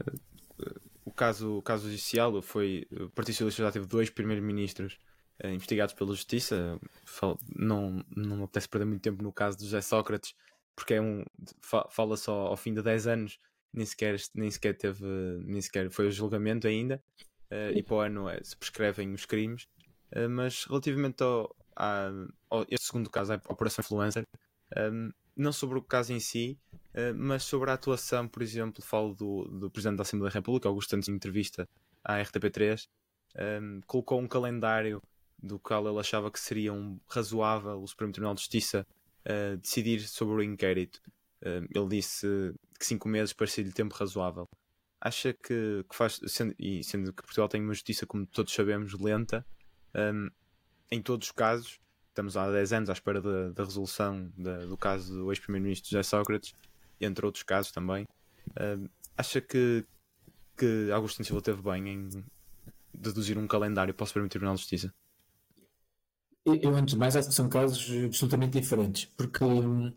uh, o caso, o caso judicial foi. O Partido Socialista já teve dois primeiros-ministros investigados pela Justiça. Não, não me apetece perder muito tempo no caso de José Sócrates, porque é um, fala só ao fim de 10 anos, nem sequer, nem sequer teve, nem sequer foi o julgamento ainda, uh, e para o ano é, se prescrevem os crimes, uh, mas relativamente ao, a, ao este segundo caso, a Operação Influencer, não sobre o caso em si, mas sobre a atuação, por exemplo, falo do, do Presidente da Assembleia da República, Augusto Santos, em entrevista à RTP3, um, colocou um calendário do qual ele achava que seria um razoável o Supremo Tribunal de Justiça uh, decidir sobre o inquérito. Uh, ele disse que cinco meses parecia-lhe tempo razoável. Acha que, que faz, sendo, e sendo que Portugal tem uma justiça, como todos sabemos, lenta, um, em todos os casos, estamos há 10 anos à espera da, da resolução da, do caso do ex-primeiro-ministro José Sócrates, entre outros casos também. Uh, acha que, que Augusto Silva teve bem em deduzir um calendário para o Supremo Tribunal de Justiça? Eu, antes de mais, acho que são casos absolutamente diferentes, porque hum,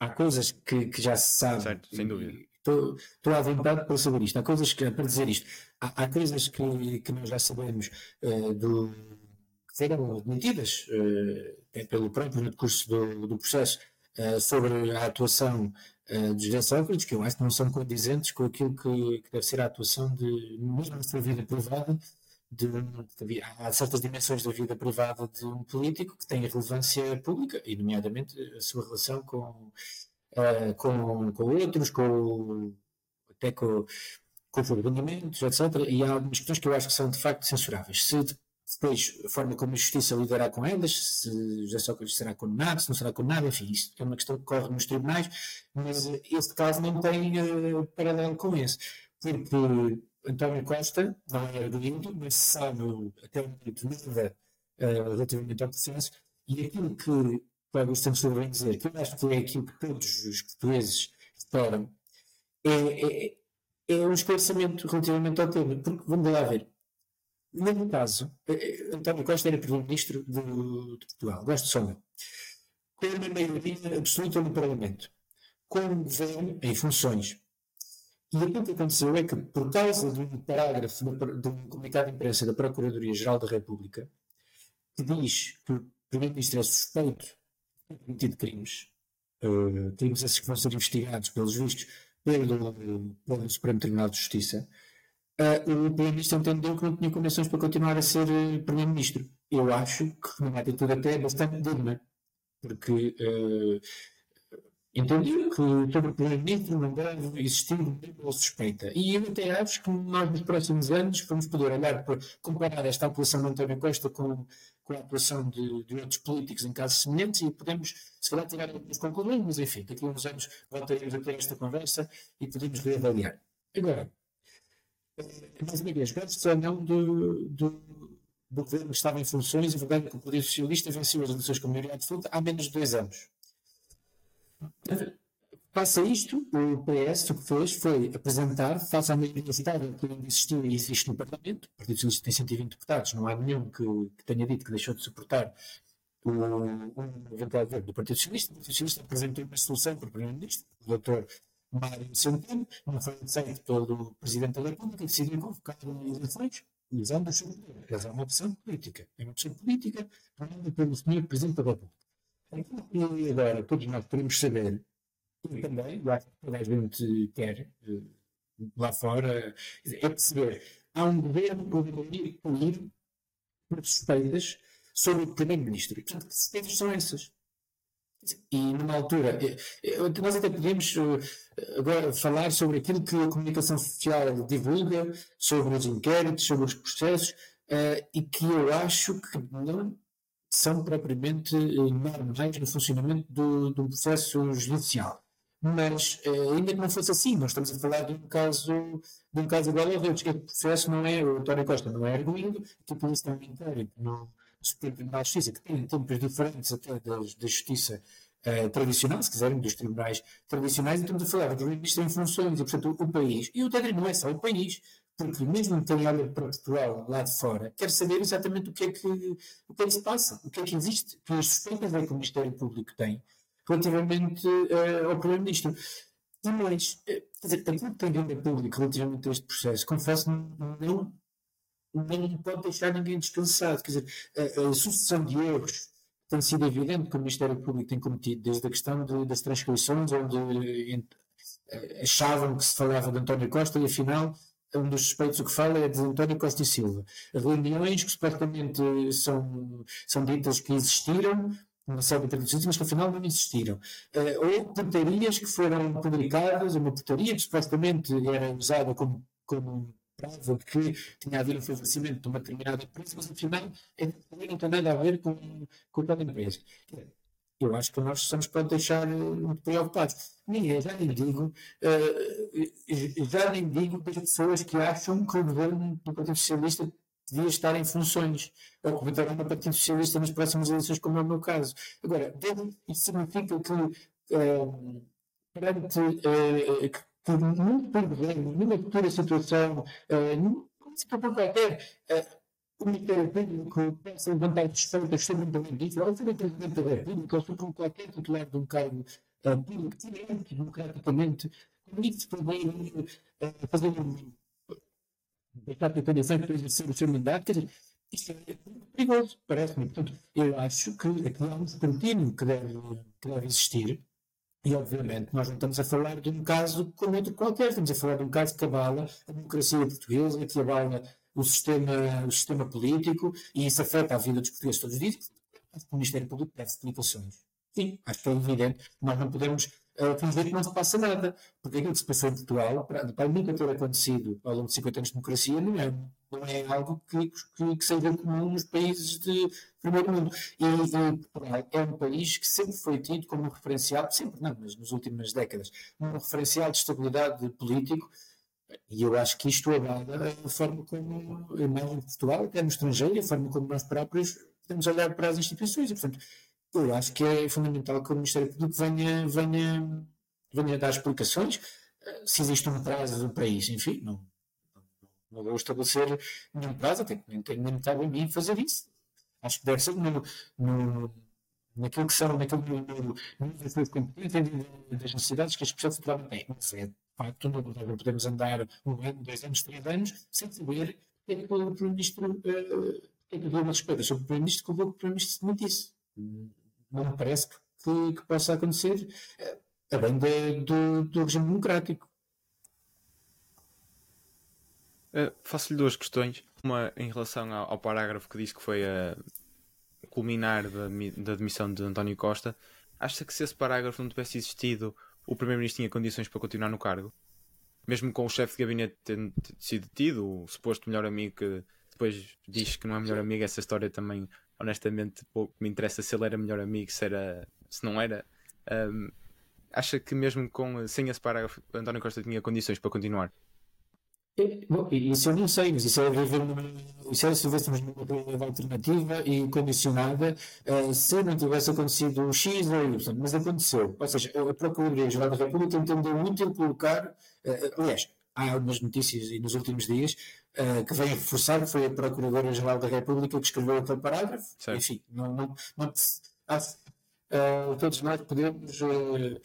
há coisas que, que, já se sabe. Certo, sem dúvida. Estou, à vontade para saber isto. Há coisas que, para dizer isto, há, há coisas que, que nós já sabemos uh, do, que foram admitidas uh, pelo próprio no curso do, do processo uh, sobre a atuação uh, de José Sócrates, que eu acho que não são condizentes com aquilo que, que deve ser a atuação de, mesmo na sua vida privada, de, de, há certas dimensões da vida privada de um político que têm relevância pública, e nomeadamente a sua relação com, uh, com, com outros, com, até com, com os ordenamentos, etc. E há algumas questões que eu acho que são de facto censuráveis. Se depois a forma como a justiça lidará com elas, se José Sócrates será condenado, se não será condenado, enfim, isto é uma questão que corre nos tribunais, mas este caso não tem uh, paralelo com esse. Porque António Costa não é arguido, mas sabe até um momento nada uh, relativamente ao processo, e aquilo que o Augusto Santos vem dizer, que eu acho que é aquilo que todos os portugueses esperam, é, é, é um esclarecimento relativamente ao tema, porque vamos lá ver. No meu caso, eh, António Costa era Primeiro-Ministro de, de, Portugal, gosto de sonho, com uma maioria absoluta no Parlamento, com um governo em funções e aquilo que aconteceu é que, por causa de um parágrafo de um comunicado de imprensa da Procuradoria-Geral da República, que diz que o Primeiro-Ministro é suspeito de ter cometido crimes, uh, crimes esses que vão ser investigados, pelos vistos, pelo, pelo Supremo Tribunal de Justiça, uh, o Primeiro-Ministro entendeu que não tinha condições para continuar a ser uh, Primeiro-Ministro. Eu acho que uma atitude até bastante digna, porque uh, Entendi que Primeiro-Ministro não deve existir nenhuma suspeita. E eu até acho que nós, nos próximos anos, vamos poder olhar para comparar esta atuação de António Costa com, com a atuação de, de, outros políticos em casos semelhantes e podemos, se calhar, tirar algumas conclusões, mas enfim, daqui a uns anos voltaremos a ter esta conversa e podemos reavaliar. Agora, eh, mais uma vez, gosto ou não do, do, do governo que estava em funções, a verdade que o Partido Socialista venceu as eleições com maioria absoluta há menos de dois anos. Passa isto, o PS o que fez foi apresentar, face à maioria citada que ainda existiu e existe no Parlamento, o Partido Socialista tem 120 deputados, não há nenhum que, que tenha dito que deixou de suportar o, o eventual do Partido Socialista. O Partido Socialista apresentou uma solução para o Primeiro-Ministro, o Dr. Mário Centeno, não foi aceito pelo Presidente da República e decidiu convocar eleições usando o seu poder. É uma opção política. É uma opção política tomada pelo Sr. Presidente da República. E agora todos nós podemos saber, e também, eu acho que toda a gente quer, eh, lá fora, é perceber, há um governo ir por suspeitas sobre o Primeiro-Ministro. E, portanto, que suspeitas são essas? E numa altura, eh, eh, nós até podemos agora falar sobre aquilo que a comunicação social divulga, sobre os inquéritos, sobre os processos, e que eu acho que não são propriamente eh, normais no funcionamento do, do processo judicial. Mas, eh, ainda que não fosse assim, nós estamos a falar de um caso, de um caso igual ao outro, que o processo não é, o António Costa não é arguído, que a polícia tem um inquérito no Supremo Tribunal de Justiça, que tem tempos diferentes até da, da justiça uh, tradicional, se quiserem, dos tribunais tradicionais, e estamos a falar do ministro em funções, e portanto o país, e o TEDRI não é só o país, porque mesmo quem olha para Portugal lá de fora quer saber exatamente o que é que, o que, é que se passa, o que é que existe, que as suspeitas é que o Ministério Público tem relativamente uh, ao Primeiro-Ministro. E mais, uh, quer dizer, aquilo que tem a público relativamente a este processo, confesso, não, não, não pode deixar ninguém descansado. Quer dizer, a, a sucessão de erros tem sido evidente que o Ministério Público tem cometido, desde a questão de, das transcrições, onde eh, achavam que se falava de António Costa e afinal um dos suspeitos que fala é de António Costa e Silva. Reuniões que supostamente são, são ditas que existiram, série de traduções, mas que afinal não existiram. Uh, ou portarias que foram publicadas, uma portaria que supostamente era usada como, como prova que tinha havido um favorecimento de uma determinada empresa, mas afinal não tem nada a ver com, com aquela empresa. Eu acho que nós estamos para deixar eh, muito preocupados. Ninguém, já nem digo, uh, já nem digo das pessoas que acham que o governo do Partido Socialista devia estar em funções, ou que votarão no Partido Socialista nas próximas eleições, como é o meu caso. Agora, isso significa que, uh, perante uh, que que muito problema, numa futura situação, uh, não se qualquer uh, o Ministério Público possa levantar suspeitas sobre um primeiro-ministro, ou sobre o Presidente da República, ou sobre qualquer titular de um cargo uh, público, tirante democraticamente, como isso poder uh, fazer um deixar de condição para exercer o seu mandato, quer dizer, isso é perigoso, parece-me. Portanto, eu acho que aqui há um escrutínio que deve, que deve existir, e, obviamente, nós não estamos a falar de um caso como outro qualquer, estamos a falar de um caso que abala a democracia portuguesa, que abala o sistema, o sistema político, e isso afeta a vida dos portugueses todos os dias. O Ministério Público deve explicações. Sim, acho que é evidente. Nós não podemos uh, fingir que não se passa nada. Porque aquilo que se passou em Portugal, para nunca ter acontecido ao longo de 50 anos de democracia, não é, não é algo que, que, que seja comum nos países de primeiro mundo. E, e Portugal é um país que sempre foi tido como um referencial, sempre não, mas nas últimas décadas, um referencial de estabilidade político. E eu acho que isto agrada a forma como a imagem de Portugal, até no estrangeiro, a forma como nós próprios podemos olhar para as instituições. E, portanto, eu acho que é fundamental que o Ministério Público venha, venha, venha dar explicações eh, se existe um prazo para isso. Enfim, não, não vou estabelecer nenhum prazo, até que nem tenho nem cabe a mim fazer isso. Acho que deve ser no, no, naquilo que são, naquilo no, nível de competência das necessidades que as pessoas têm. Não facto, não, podemos andar um ano, dois anos, três anos sem saber o que é que o Primeiro-Ministro, uh, que é que uma respeito sobre o Primeiro-Ministro, que o Primeiro-Ministro se mentisse não me parece que, que possa acontecer eh, a bem do, do regime democrático. Uh, Faço-lhe duas questões. Uma em relação ao, ao, parágrafo que diz que foi a culminar da, da demissão de António Costa. Acha que se esse parágrafo não tivesse existido, o Primeiro-Ministro tinha condições para continuar no cargo? Mesmo com o chefe de gabinete tendo sido tido, o suposto melhor amigo que depois diz que não é melhor amigo, essa história também honestamente pouco me interessa se ele era melhor amigo, se, era, se não era. Um, acha que mesmo com, sem esse parágrafo António Costa tinha condições para continuar? Bom, isso eu não sei, mas isso é viver numa, isso é se vivêssemos numa realidade alternativa e condicionada, uh, se não tivesse acontecido o X ou Y, mas aconteceu. Ou seja, a Procuradoria-Geral da República entendeu útil colocar, uh, aliás, há algumas notícias e nos últimos dias uh, que vêm reforçar que foi a Procuradora-Geral da República que escreveu aquele parágrafo. Certo. Enfim, não, não, não uh, todos nós podemos, uh,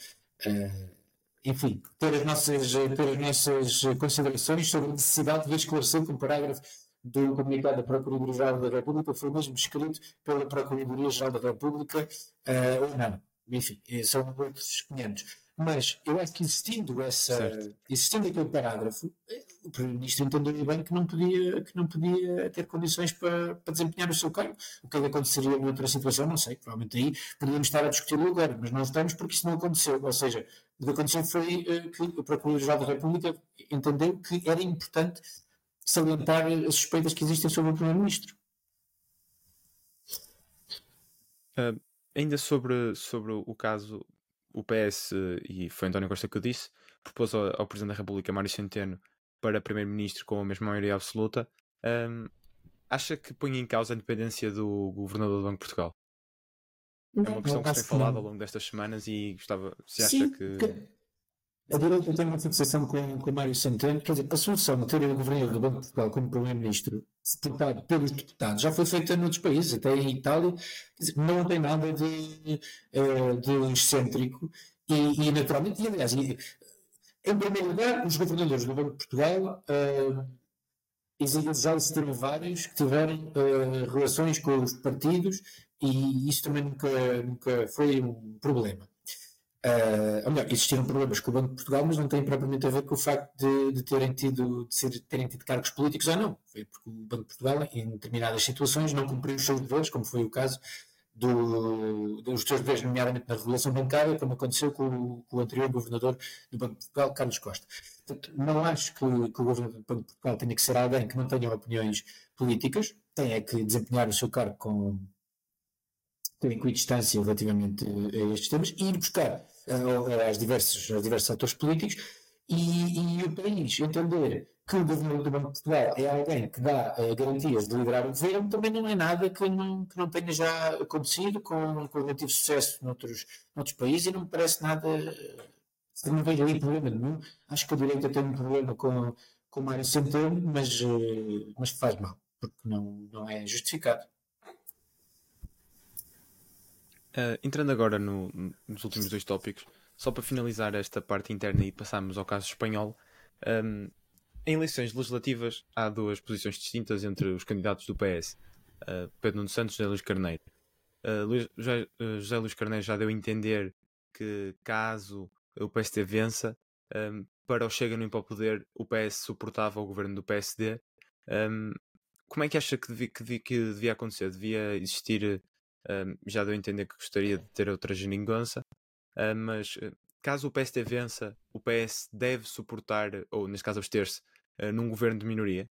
enfim, ter as, nossas, ter as nossas considerações sobre a necessidade de esclarecer que o parágrafo do comunicado da Procuradoria-Geral da República foi mesmo escrito pela Procuradoria-Geral da República ou não. Enfim, são outros 500. Mas eu acho que existindo essa, existindo aquele parágrafo, o Primeiro-Ministro entendeu bem que não podia, que não podia ter condições para, para desempenhar o seu cargo. O que aconteceria noutra situação, não sei. Provavelmente aí poderíamos estar a discutir agora, mas não estamos porque isso não aconteceu. Ou seja, o que aconteceu foi uh, que o Procurador-Geral da República entendeu que era importante salientar as suspeitas que existem sobre o Primeiro-Ministro. Uh, ainda sobre, sobre o caso o PS, e foi António Costa que eu disse, propôs ao, ao Presidente da República, Mário Centeno, para Primeiro-Ministro com a mesma maioria absoluta. Um, acha que põe em causa a independência do Governador do Banco de Portugal? Não, é uma questão que se tem falado ao longo destas semanas e gostava, se acha Sim, que... que... A direita tem uma fixação com, com Mário Centeno, quer dizer, a solução de ter o Governador do Banco de Portugal como Primeiro-Ministro, deputado pelos deputados, já foi feita noutros países, até em Itália, dizer, não tem nada de, eh, de excêntrico e, e, naturalmente, e aliás, em primeiro lugar, os governadores do Banco de Portugal uh, já se terem vários que tiveram uh, relações com os partidos e isso também nunca, nunca foi um problema. Uh, ou melhor, existiram problemas com o Banco de Portugal, mas não tem propriamente a ver com o facto de, de terem, tido, de ser, terem tido cargos políticos ou não. Foi porque o Banco de Portugal, em determinadas situações, não cumpriu os seus deveres, como foi o caso do, dos seus deveres, nomeadamente na regulação bancária, como aconteceu com, com, o anterior governador do Banco de Portugal, Carlos Costa. Portanto, não acho que, que o governador do Banco de Portugal tenha que ser alguém que não tenha opiniões políticas, tem é que desempenhar o seu cargo com, com equidistância relativamente a estes temas e ir buscar aos, diversos, aos diversos atores políticos e, e o país entender que o governo do Banco de Portugal é alguém que dá uh, garantias de liderar o governo, também não é nada que não, que não tenha já acontecido com, com relativo sucesso noutros, noutros países e não me parece nada. Uh, não vejo aí problema nenhum. Acho que a direita tem um problema com, com Mário Centeno, mas, uh, mas faz mal, porque não, não é justificado. Uh, entrando agora no, nos últimos dois tópicos, só para finalizar esta parte interna e passarmos ao caso espanhol, um, em eleições legislativas há duas posições distintas entre os candidatos do PS, uh, ah, Pedro Nuno Santos e José Luís Carneiro. Uh, Luís, José, José, Luís Carneiro já deu a entender que caso o PSD vença, um, para o Chega no para o poder, o PS suportava o governo do PSD. Um, como é que acha que devia, que devia acontecer? Devia existir já deu a entender que gostaria de ter outra geringonça, uh, mas eh, caso o PSD vença, o PS deve suportar, ou neste caso abster-se, uh, num governo de minoria?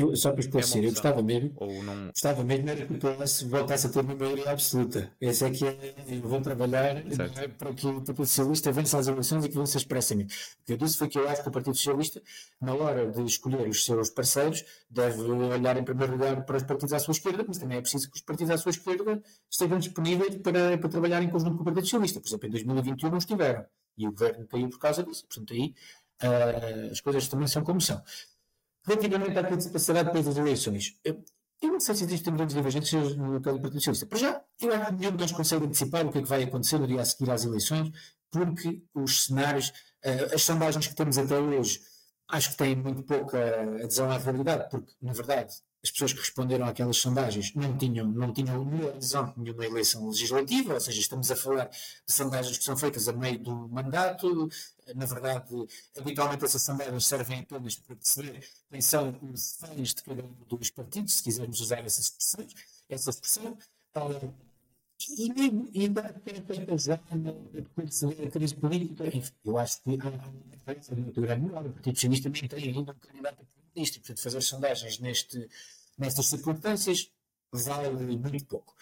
Eu, só para esclarecer, é eu gostava mesmo, ou não... gostava mesmo era que o PS voltasse a ter uma maioria absoluta. Esse é que é, eu vou trabalhar é, para que o Partido Socialista vença as eleições e que vença expressamente. O que eu disse foi que eu acho que o Partido Socialista, na hora de escolher os seus parceiros, deve olhar em primeiro lugar para os partidos à sua esquerda, mas também é preciso que os partidos à sua esquerda estejam disponíveis para, para trabalhar em conjunto com o Partido Socialista. Por exemplo, em 2021 não estiveram. E o governo caiu por causa disso. Portanto, aí uh, as coisas também são como são. Relativamente à participação depois das eleições, eu, não sei se existem grandes divergências no caso do Partido Socialista. Já, eu acho que nenhum de nós consegue antecipar o que é que vai acontecer no dia a seguir às eleições, porque os cenários, uh, as sondagens que temos até hoje, acho que têm muito pouca adesão à realidade, porque, na verdade, as pessoas que responderam àquelas sondagens não tinham, não tinham nenhuma adesão nenhuma eleição legislativa, ou seja, estamos a falar de sondagens que são feitas a meio do mandato. Na verdade, habitualmente essas sondagens servem apenas para perceber quem são os fãs de cada um dos partidos, se quisermos usar essa expressão. Essa expressão uh, e mesmo, ainda já depois de a crise política, eu acho que há uma diferença muito grande. O Partido Socialista também tem ainda um candidato a e portanto fazer sondagens neste, nestas circunstâncias vale muito pouco.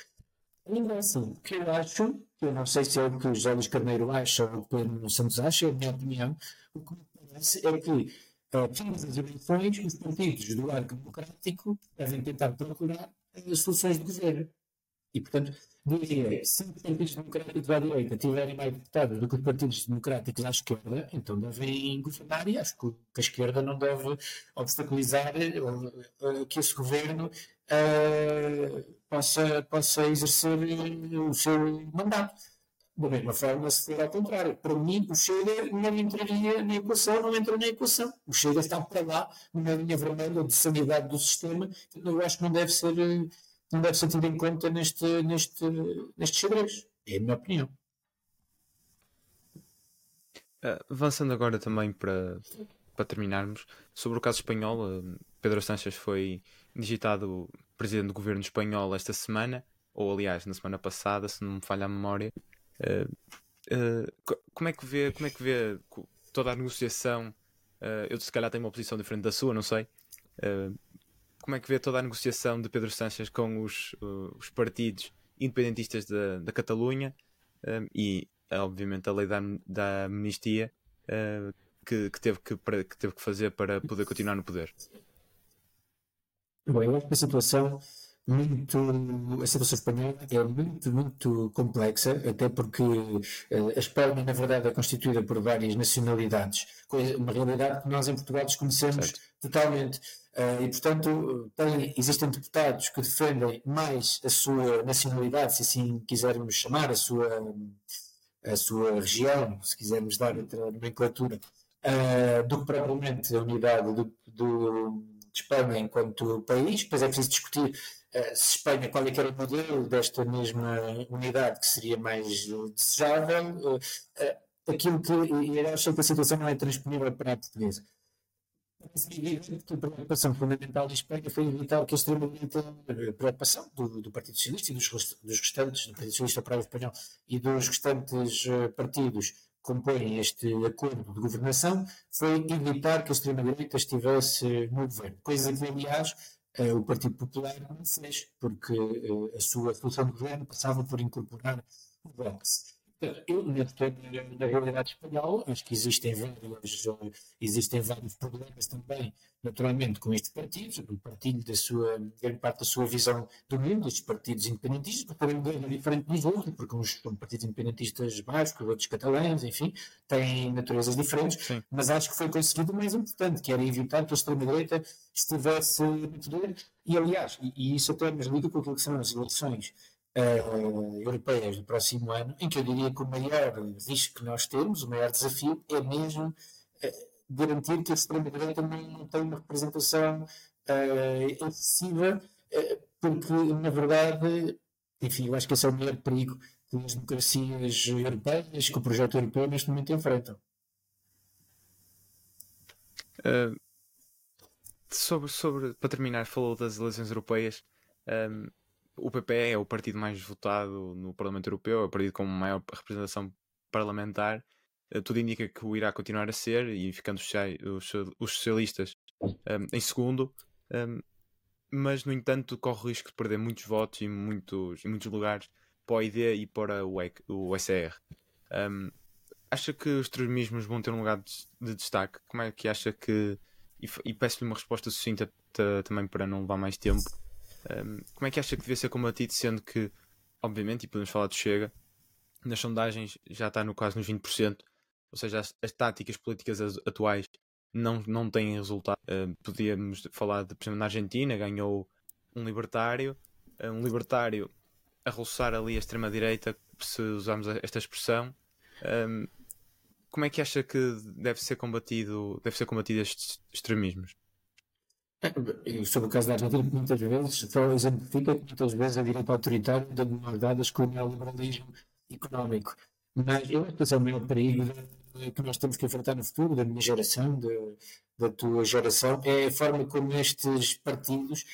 Assim, que eu acho, eu não sei se é o que o José Luís Carneiro acha ou o que o Santos acha, é a minha opinião, o que me parece é que uh, todas as eleições, os partidos do arco democrático devem tentar procurar as soluções de governo. E, portanto, diria, se os partidos democráticos à direita tiverem mais deputados do que os partidos democráticos à esquerda, então devem governar e acho que a esquerda não deve obstaculizar uh, que esse governo uh, possa, possa exercer o seu mandato. Da mesma forma, se for ao contrário, para mim, o Chega não entraria na equação, não entra na equação. O Chega está para lá, numa linha vermelha de sanidade do sistema, eu acho que não deve ser não deve ser tido em conta neste, neste, neste xadrez. É a minha opinião. Uh, avançando agora também para, para terminarmos, sobre o caso espanhol, Pedro Sánchez foi digitado presidente do governo espanhol esta semana, ou aliás, na semana passada, se não me falha a memória. Uh, como é que vê, como é que vê toda a negociação? eu se calhar tenho uma posição diferente da sua, não sei como é que vê toda a negociação de Pedro Sánchez com os, uh, os partidos independentistas da, da Catalunha e, obviamente, a lei da, da amnistia uh, que, que, teve que, que teve que fazer para poder continuar no poder? Bom, eu acho que a situação muito, a situação espanhola é muito, muito complexa, até porque uh, a Espanha, na verdade, é constituída por várias nacionalidades, uma realidade que nós em Portugal desconhecemos certo. totalmente. Uh, e, portanto, tem, existem deputados que defendem mais a sua nacionalidade, se assim quisermos chamar, a sua, a sua região, se quisermos dar outra nomenclatura, uh, do que propriamente a unidade do, do, Espanha enquanto país. Depois é preciso discutir se Espanha, qual é que era o modelo desta mesma unidade que seria mais desejável, aquilo que, eu acho que a situação não é transponível para a portuguesa. Que a preocupação fundamental de Espanha foi evitar que a extrema-direita, a preocupação do, do, Partido Socialista e dos, dos restantes, do Partido Socialista para o Espanhol e dos restantes partidos compõem este acordo de governação foi evitar que a extrema-direita estivesse no governo. Coisa que, aliás, eh, o Partido Popular não fez, porque eh, a sua solução de governo passava por incorporar o Vox. Eu, na realidade espanhola, acho que existem vários, existem vários problemas também, naturalmente, com este partido, o partilho da sua, grande parte da sua visão do mundo, estes partidos independentistas, também é diferente dos outros, porque uns são partidos independentistas bascos, outros catalães, enfim, têm naturezas diferentes, Sim. mas acho que foi conseguido o mais importante, que era evitar que a extrema-direita estivesse no poder, e aliás, e, e isso até nos liga com aquilo que são as eleições uh, europeias do próximo ano, em que eu diria que o maior risco que nós temos, o maior desafio, é mesmo uh, garantir que a extrema-direita não, tem uma representação uh, excessiva, porque, na verdade, enfim, eu acho que esse é o maior perigo que as democracias europeias, que o projeto europeu neste momento enfrentam. Uh, sobre, sobre, para terminar, falou das eleições europeias. Um, o PP é o partido mais votado no Parlamento Europeu, é o partido com maior representação parlamentar. Uh, tudo indica que o irá continuar a ser, e ficando os, socialistas um, em segundo. Um, mas, no entanto, corre o risco de perder muitos votos em muitos, em muitos lugares para o ID e para o, EC, o ECR. Um, acha que os extremismos vão ter um lugar de, de destaque? Como é que acha que. E, e peço-lhe uma resposta sucinta também para não levar mais tempo. Como é que acha que devia ser combatido, sendo que, obviamente, e podemos falar de Chega, nas sondagens já está no quase nos 20%, ou seja, as, as táticas políticas atuais não, não têm resultado. Uh, podíamos falar, de, por exemplo, na Argentina, ganhou um libertário, um libertário a roçar ali a extrema-direita, se usarmos esta expressão. Um, como é que acha que deve ser combatido, deve ser combatido estes extremismos? É, sobre o caso da Argentina, muitas vezes só exemplifica muitas vezes a direita autoritária mãos dadas com o neoliberalismo económico. Mas eu acho que esse é o maior perigo que nós temos que enfrentar no futuro, da minha geração, da, da tua geração, é a forma como estes partidos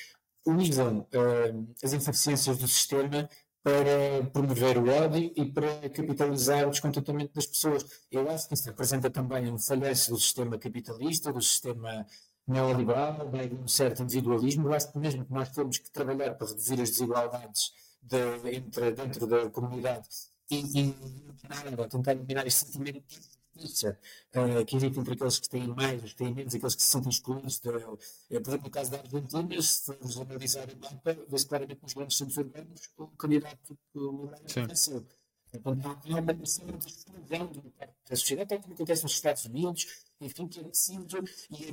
usam uh, as ineficiências do sistema para promover o ódio e para capitalizar o descontentamento das pessoas. Eu acho que isso representa também um falhanço do sistema capitalista, do sistema neoliberal, de um certo individualismo. Eu acho que mesmo que nós temos que trabalhar para reduzir as desigualdades de, entre, dentro da comunidade e, e tentar eliminar esse sentimento de injustiça uh, que existe entre aqueles que têm mais, os que têm menos, aqueles que se sentem excluídos. De, uh, por exemplo, no caso da Argentina, se formos analisar o mapa, vê-se claramente nos grandes centros urbanos o candidato liberal venceu. Então, há uma noção de explosão da sociedade, tal como acontece nos Estados Unidos, enfim, que é decidido e é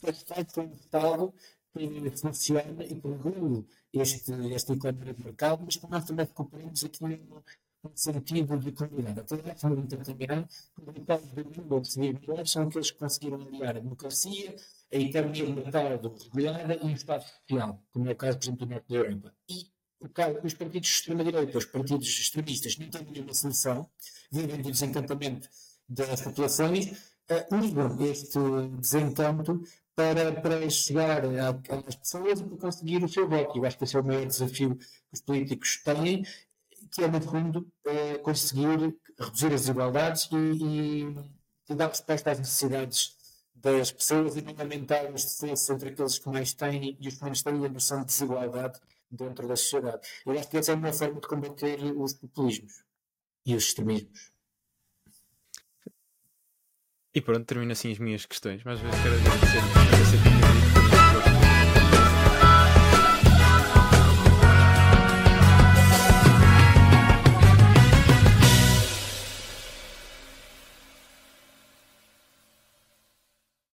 para estar com o Estado que funciona e regula este, esta economia de mercado, mas que nós também recuperamos aqui um sentido de comunidade. Até a forma de terminar, os mercados do mundo onde se vive são aqueles que conseguiram aliar a democracia, a economia de mercado regulada e o Estado social, como é o caso, por exemplo, do Norte da Europa. E os partidos de extrema-direita, os partidos extremistas, não têm nenhuma solução, vivem do desencantamento das populações, usam este desencanto para, para chegar às pessoas e para conseguir o seu voto. Eu acho que esse é o maior desafio que os políticos têm, que é, no fundo, uh, conseguir reduzir as desigualdades e, e, e dar resposta às necessidades das pessoas e não aumentar os diferenças entre aqueles que mais têm e os que menos têm a noção de desigualdade dentro da sociedade. Eu acho que essa é uma forma de combater os populismos e os extremismos. E pronto, termino assim as minhas questões. Mais uma vez quero agradecer,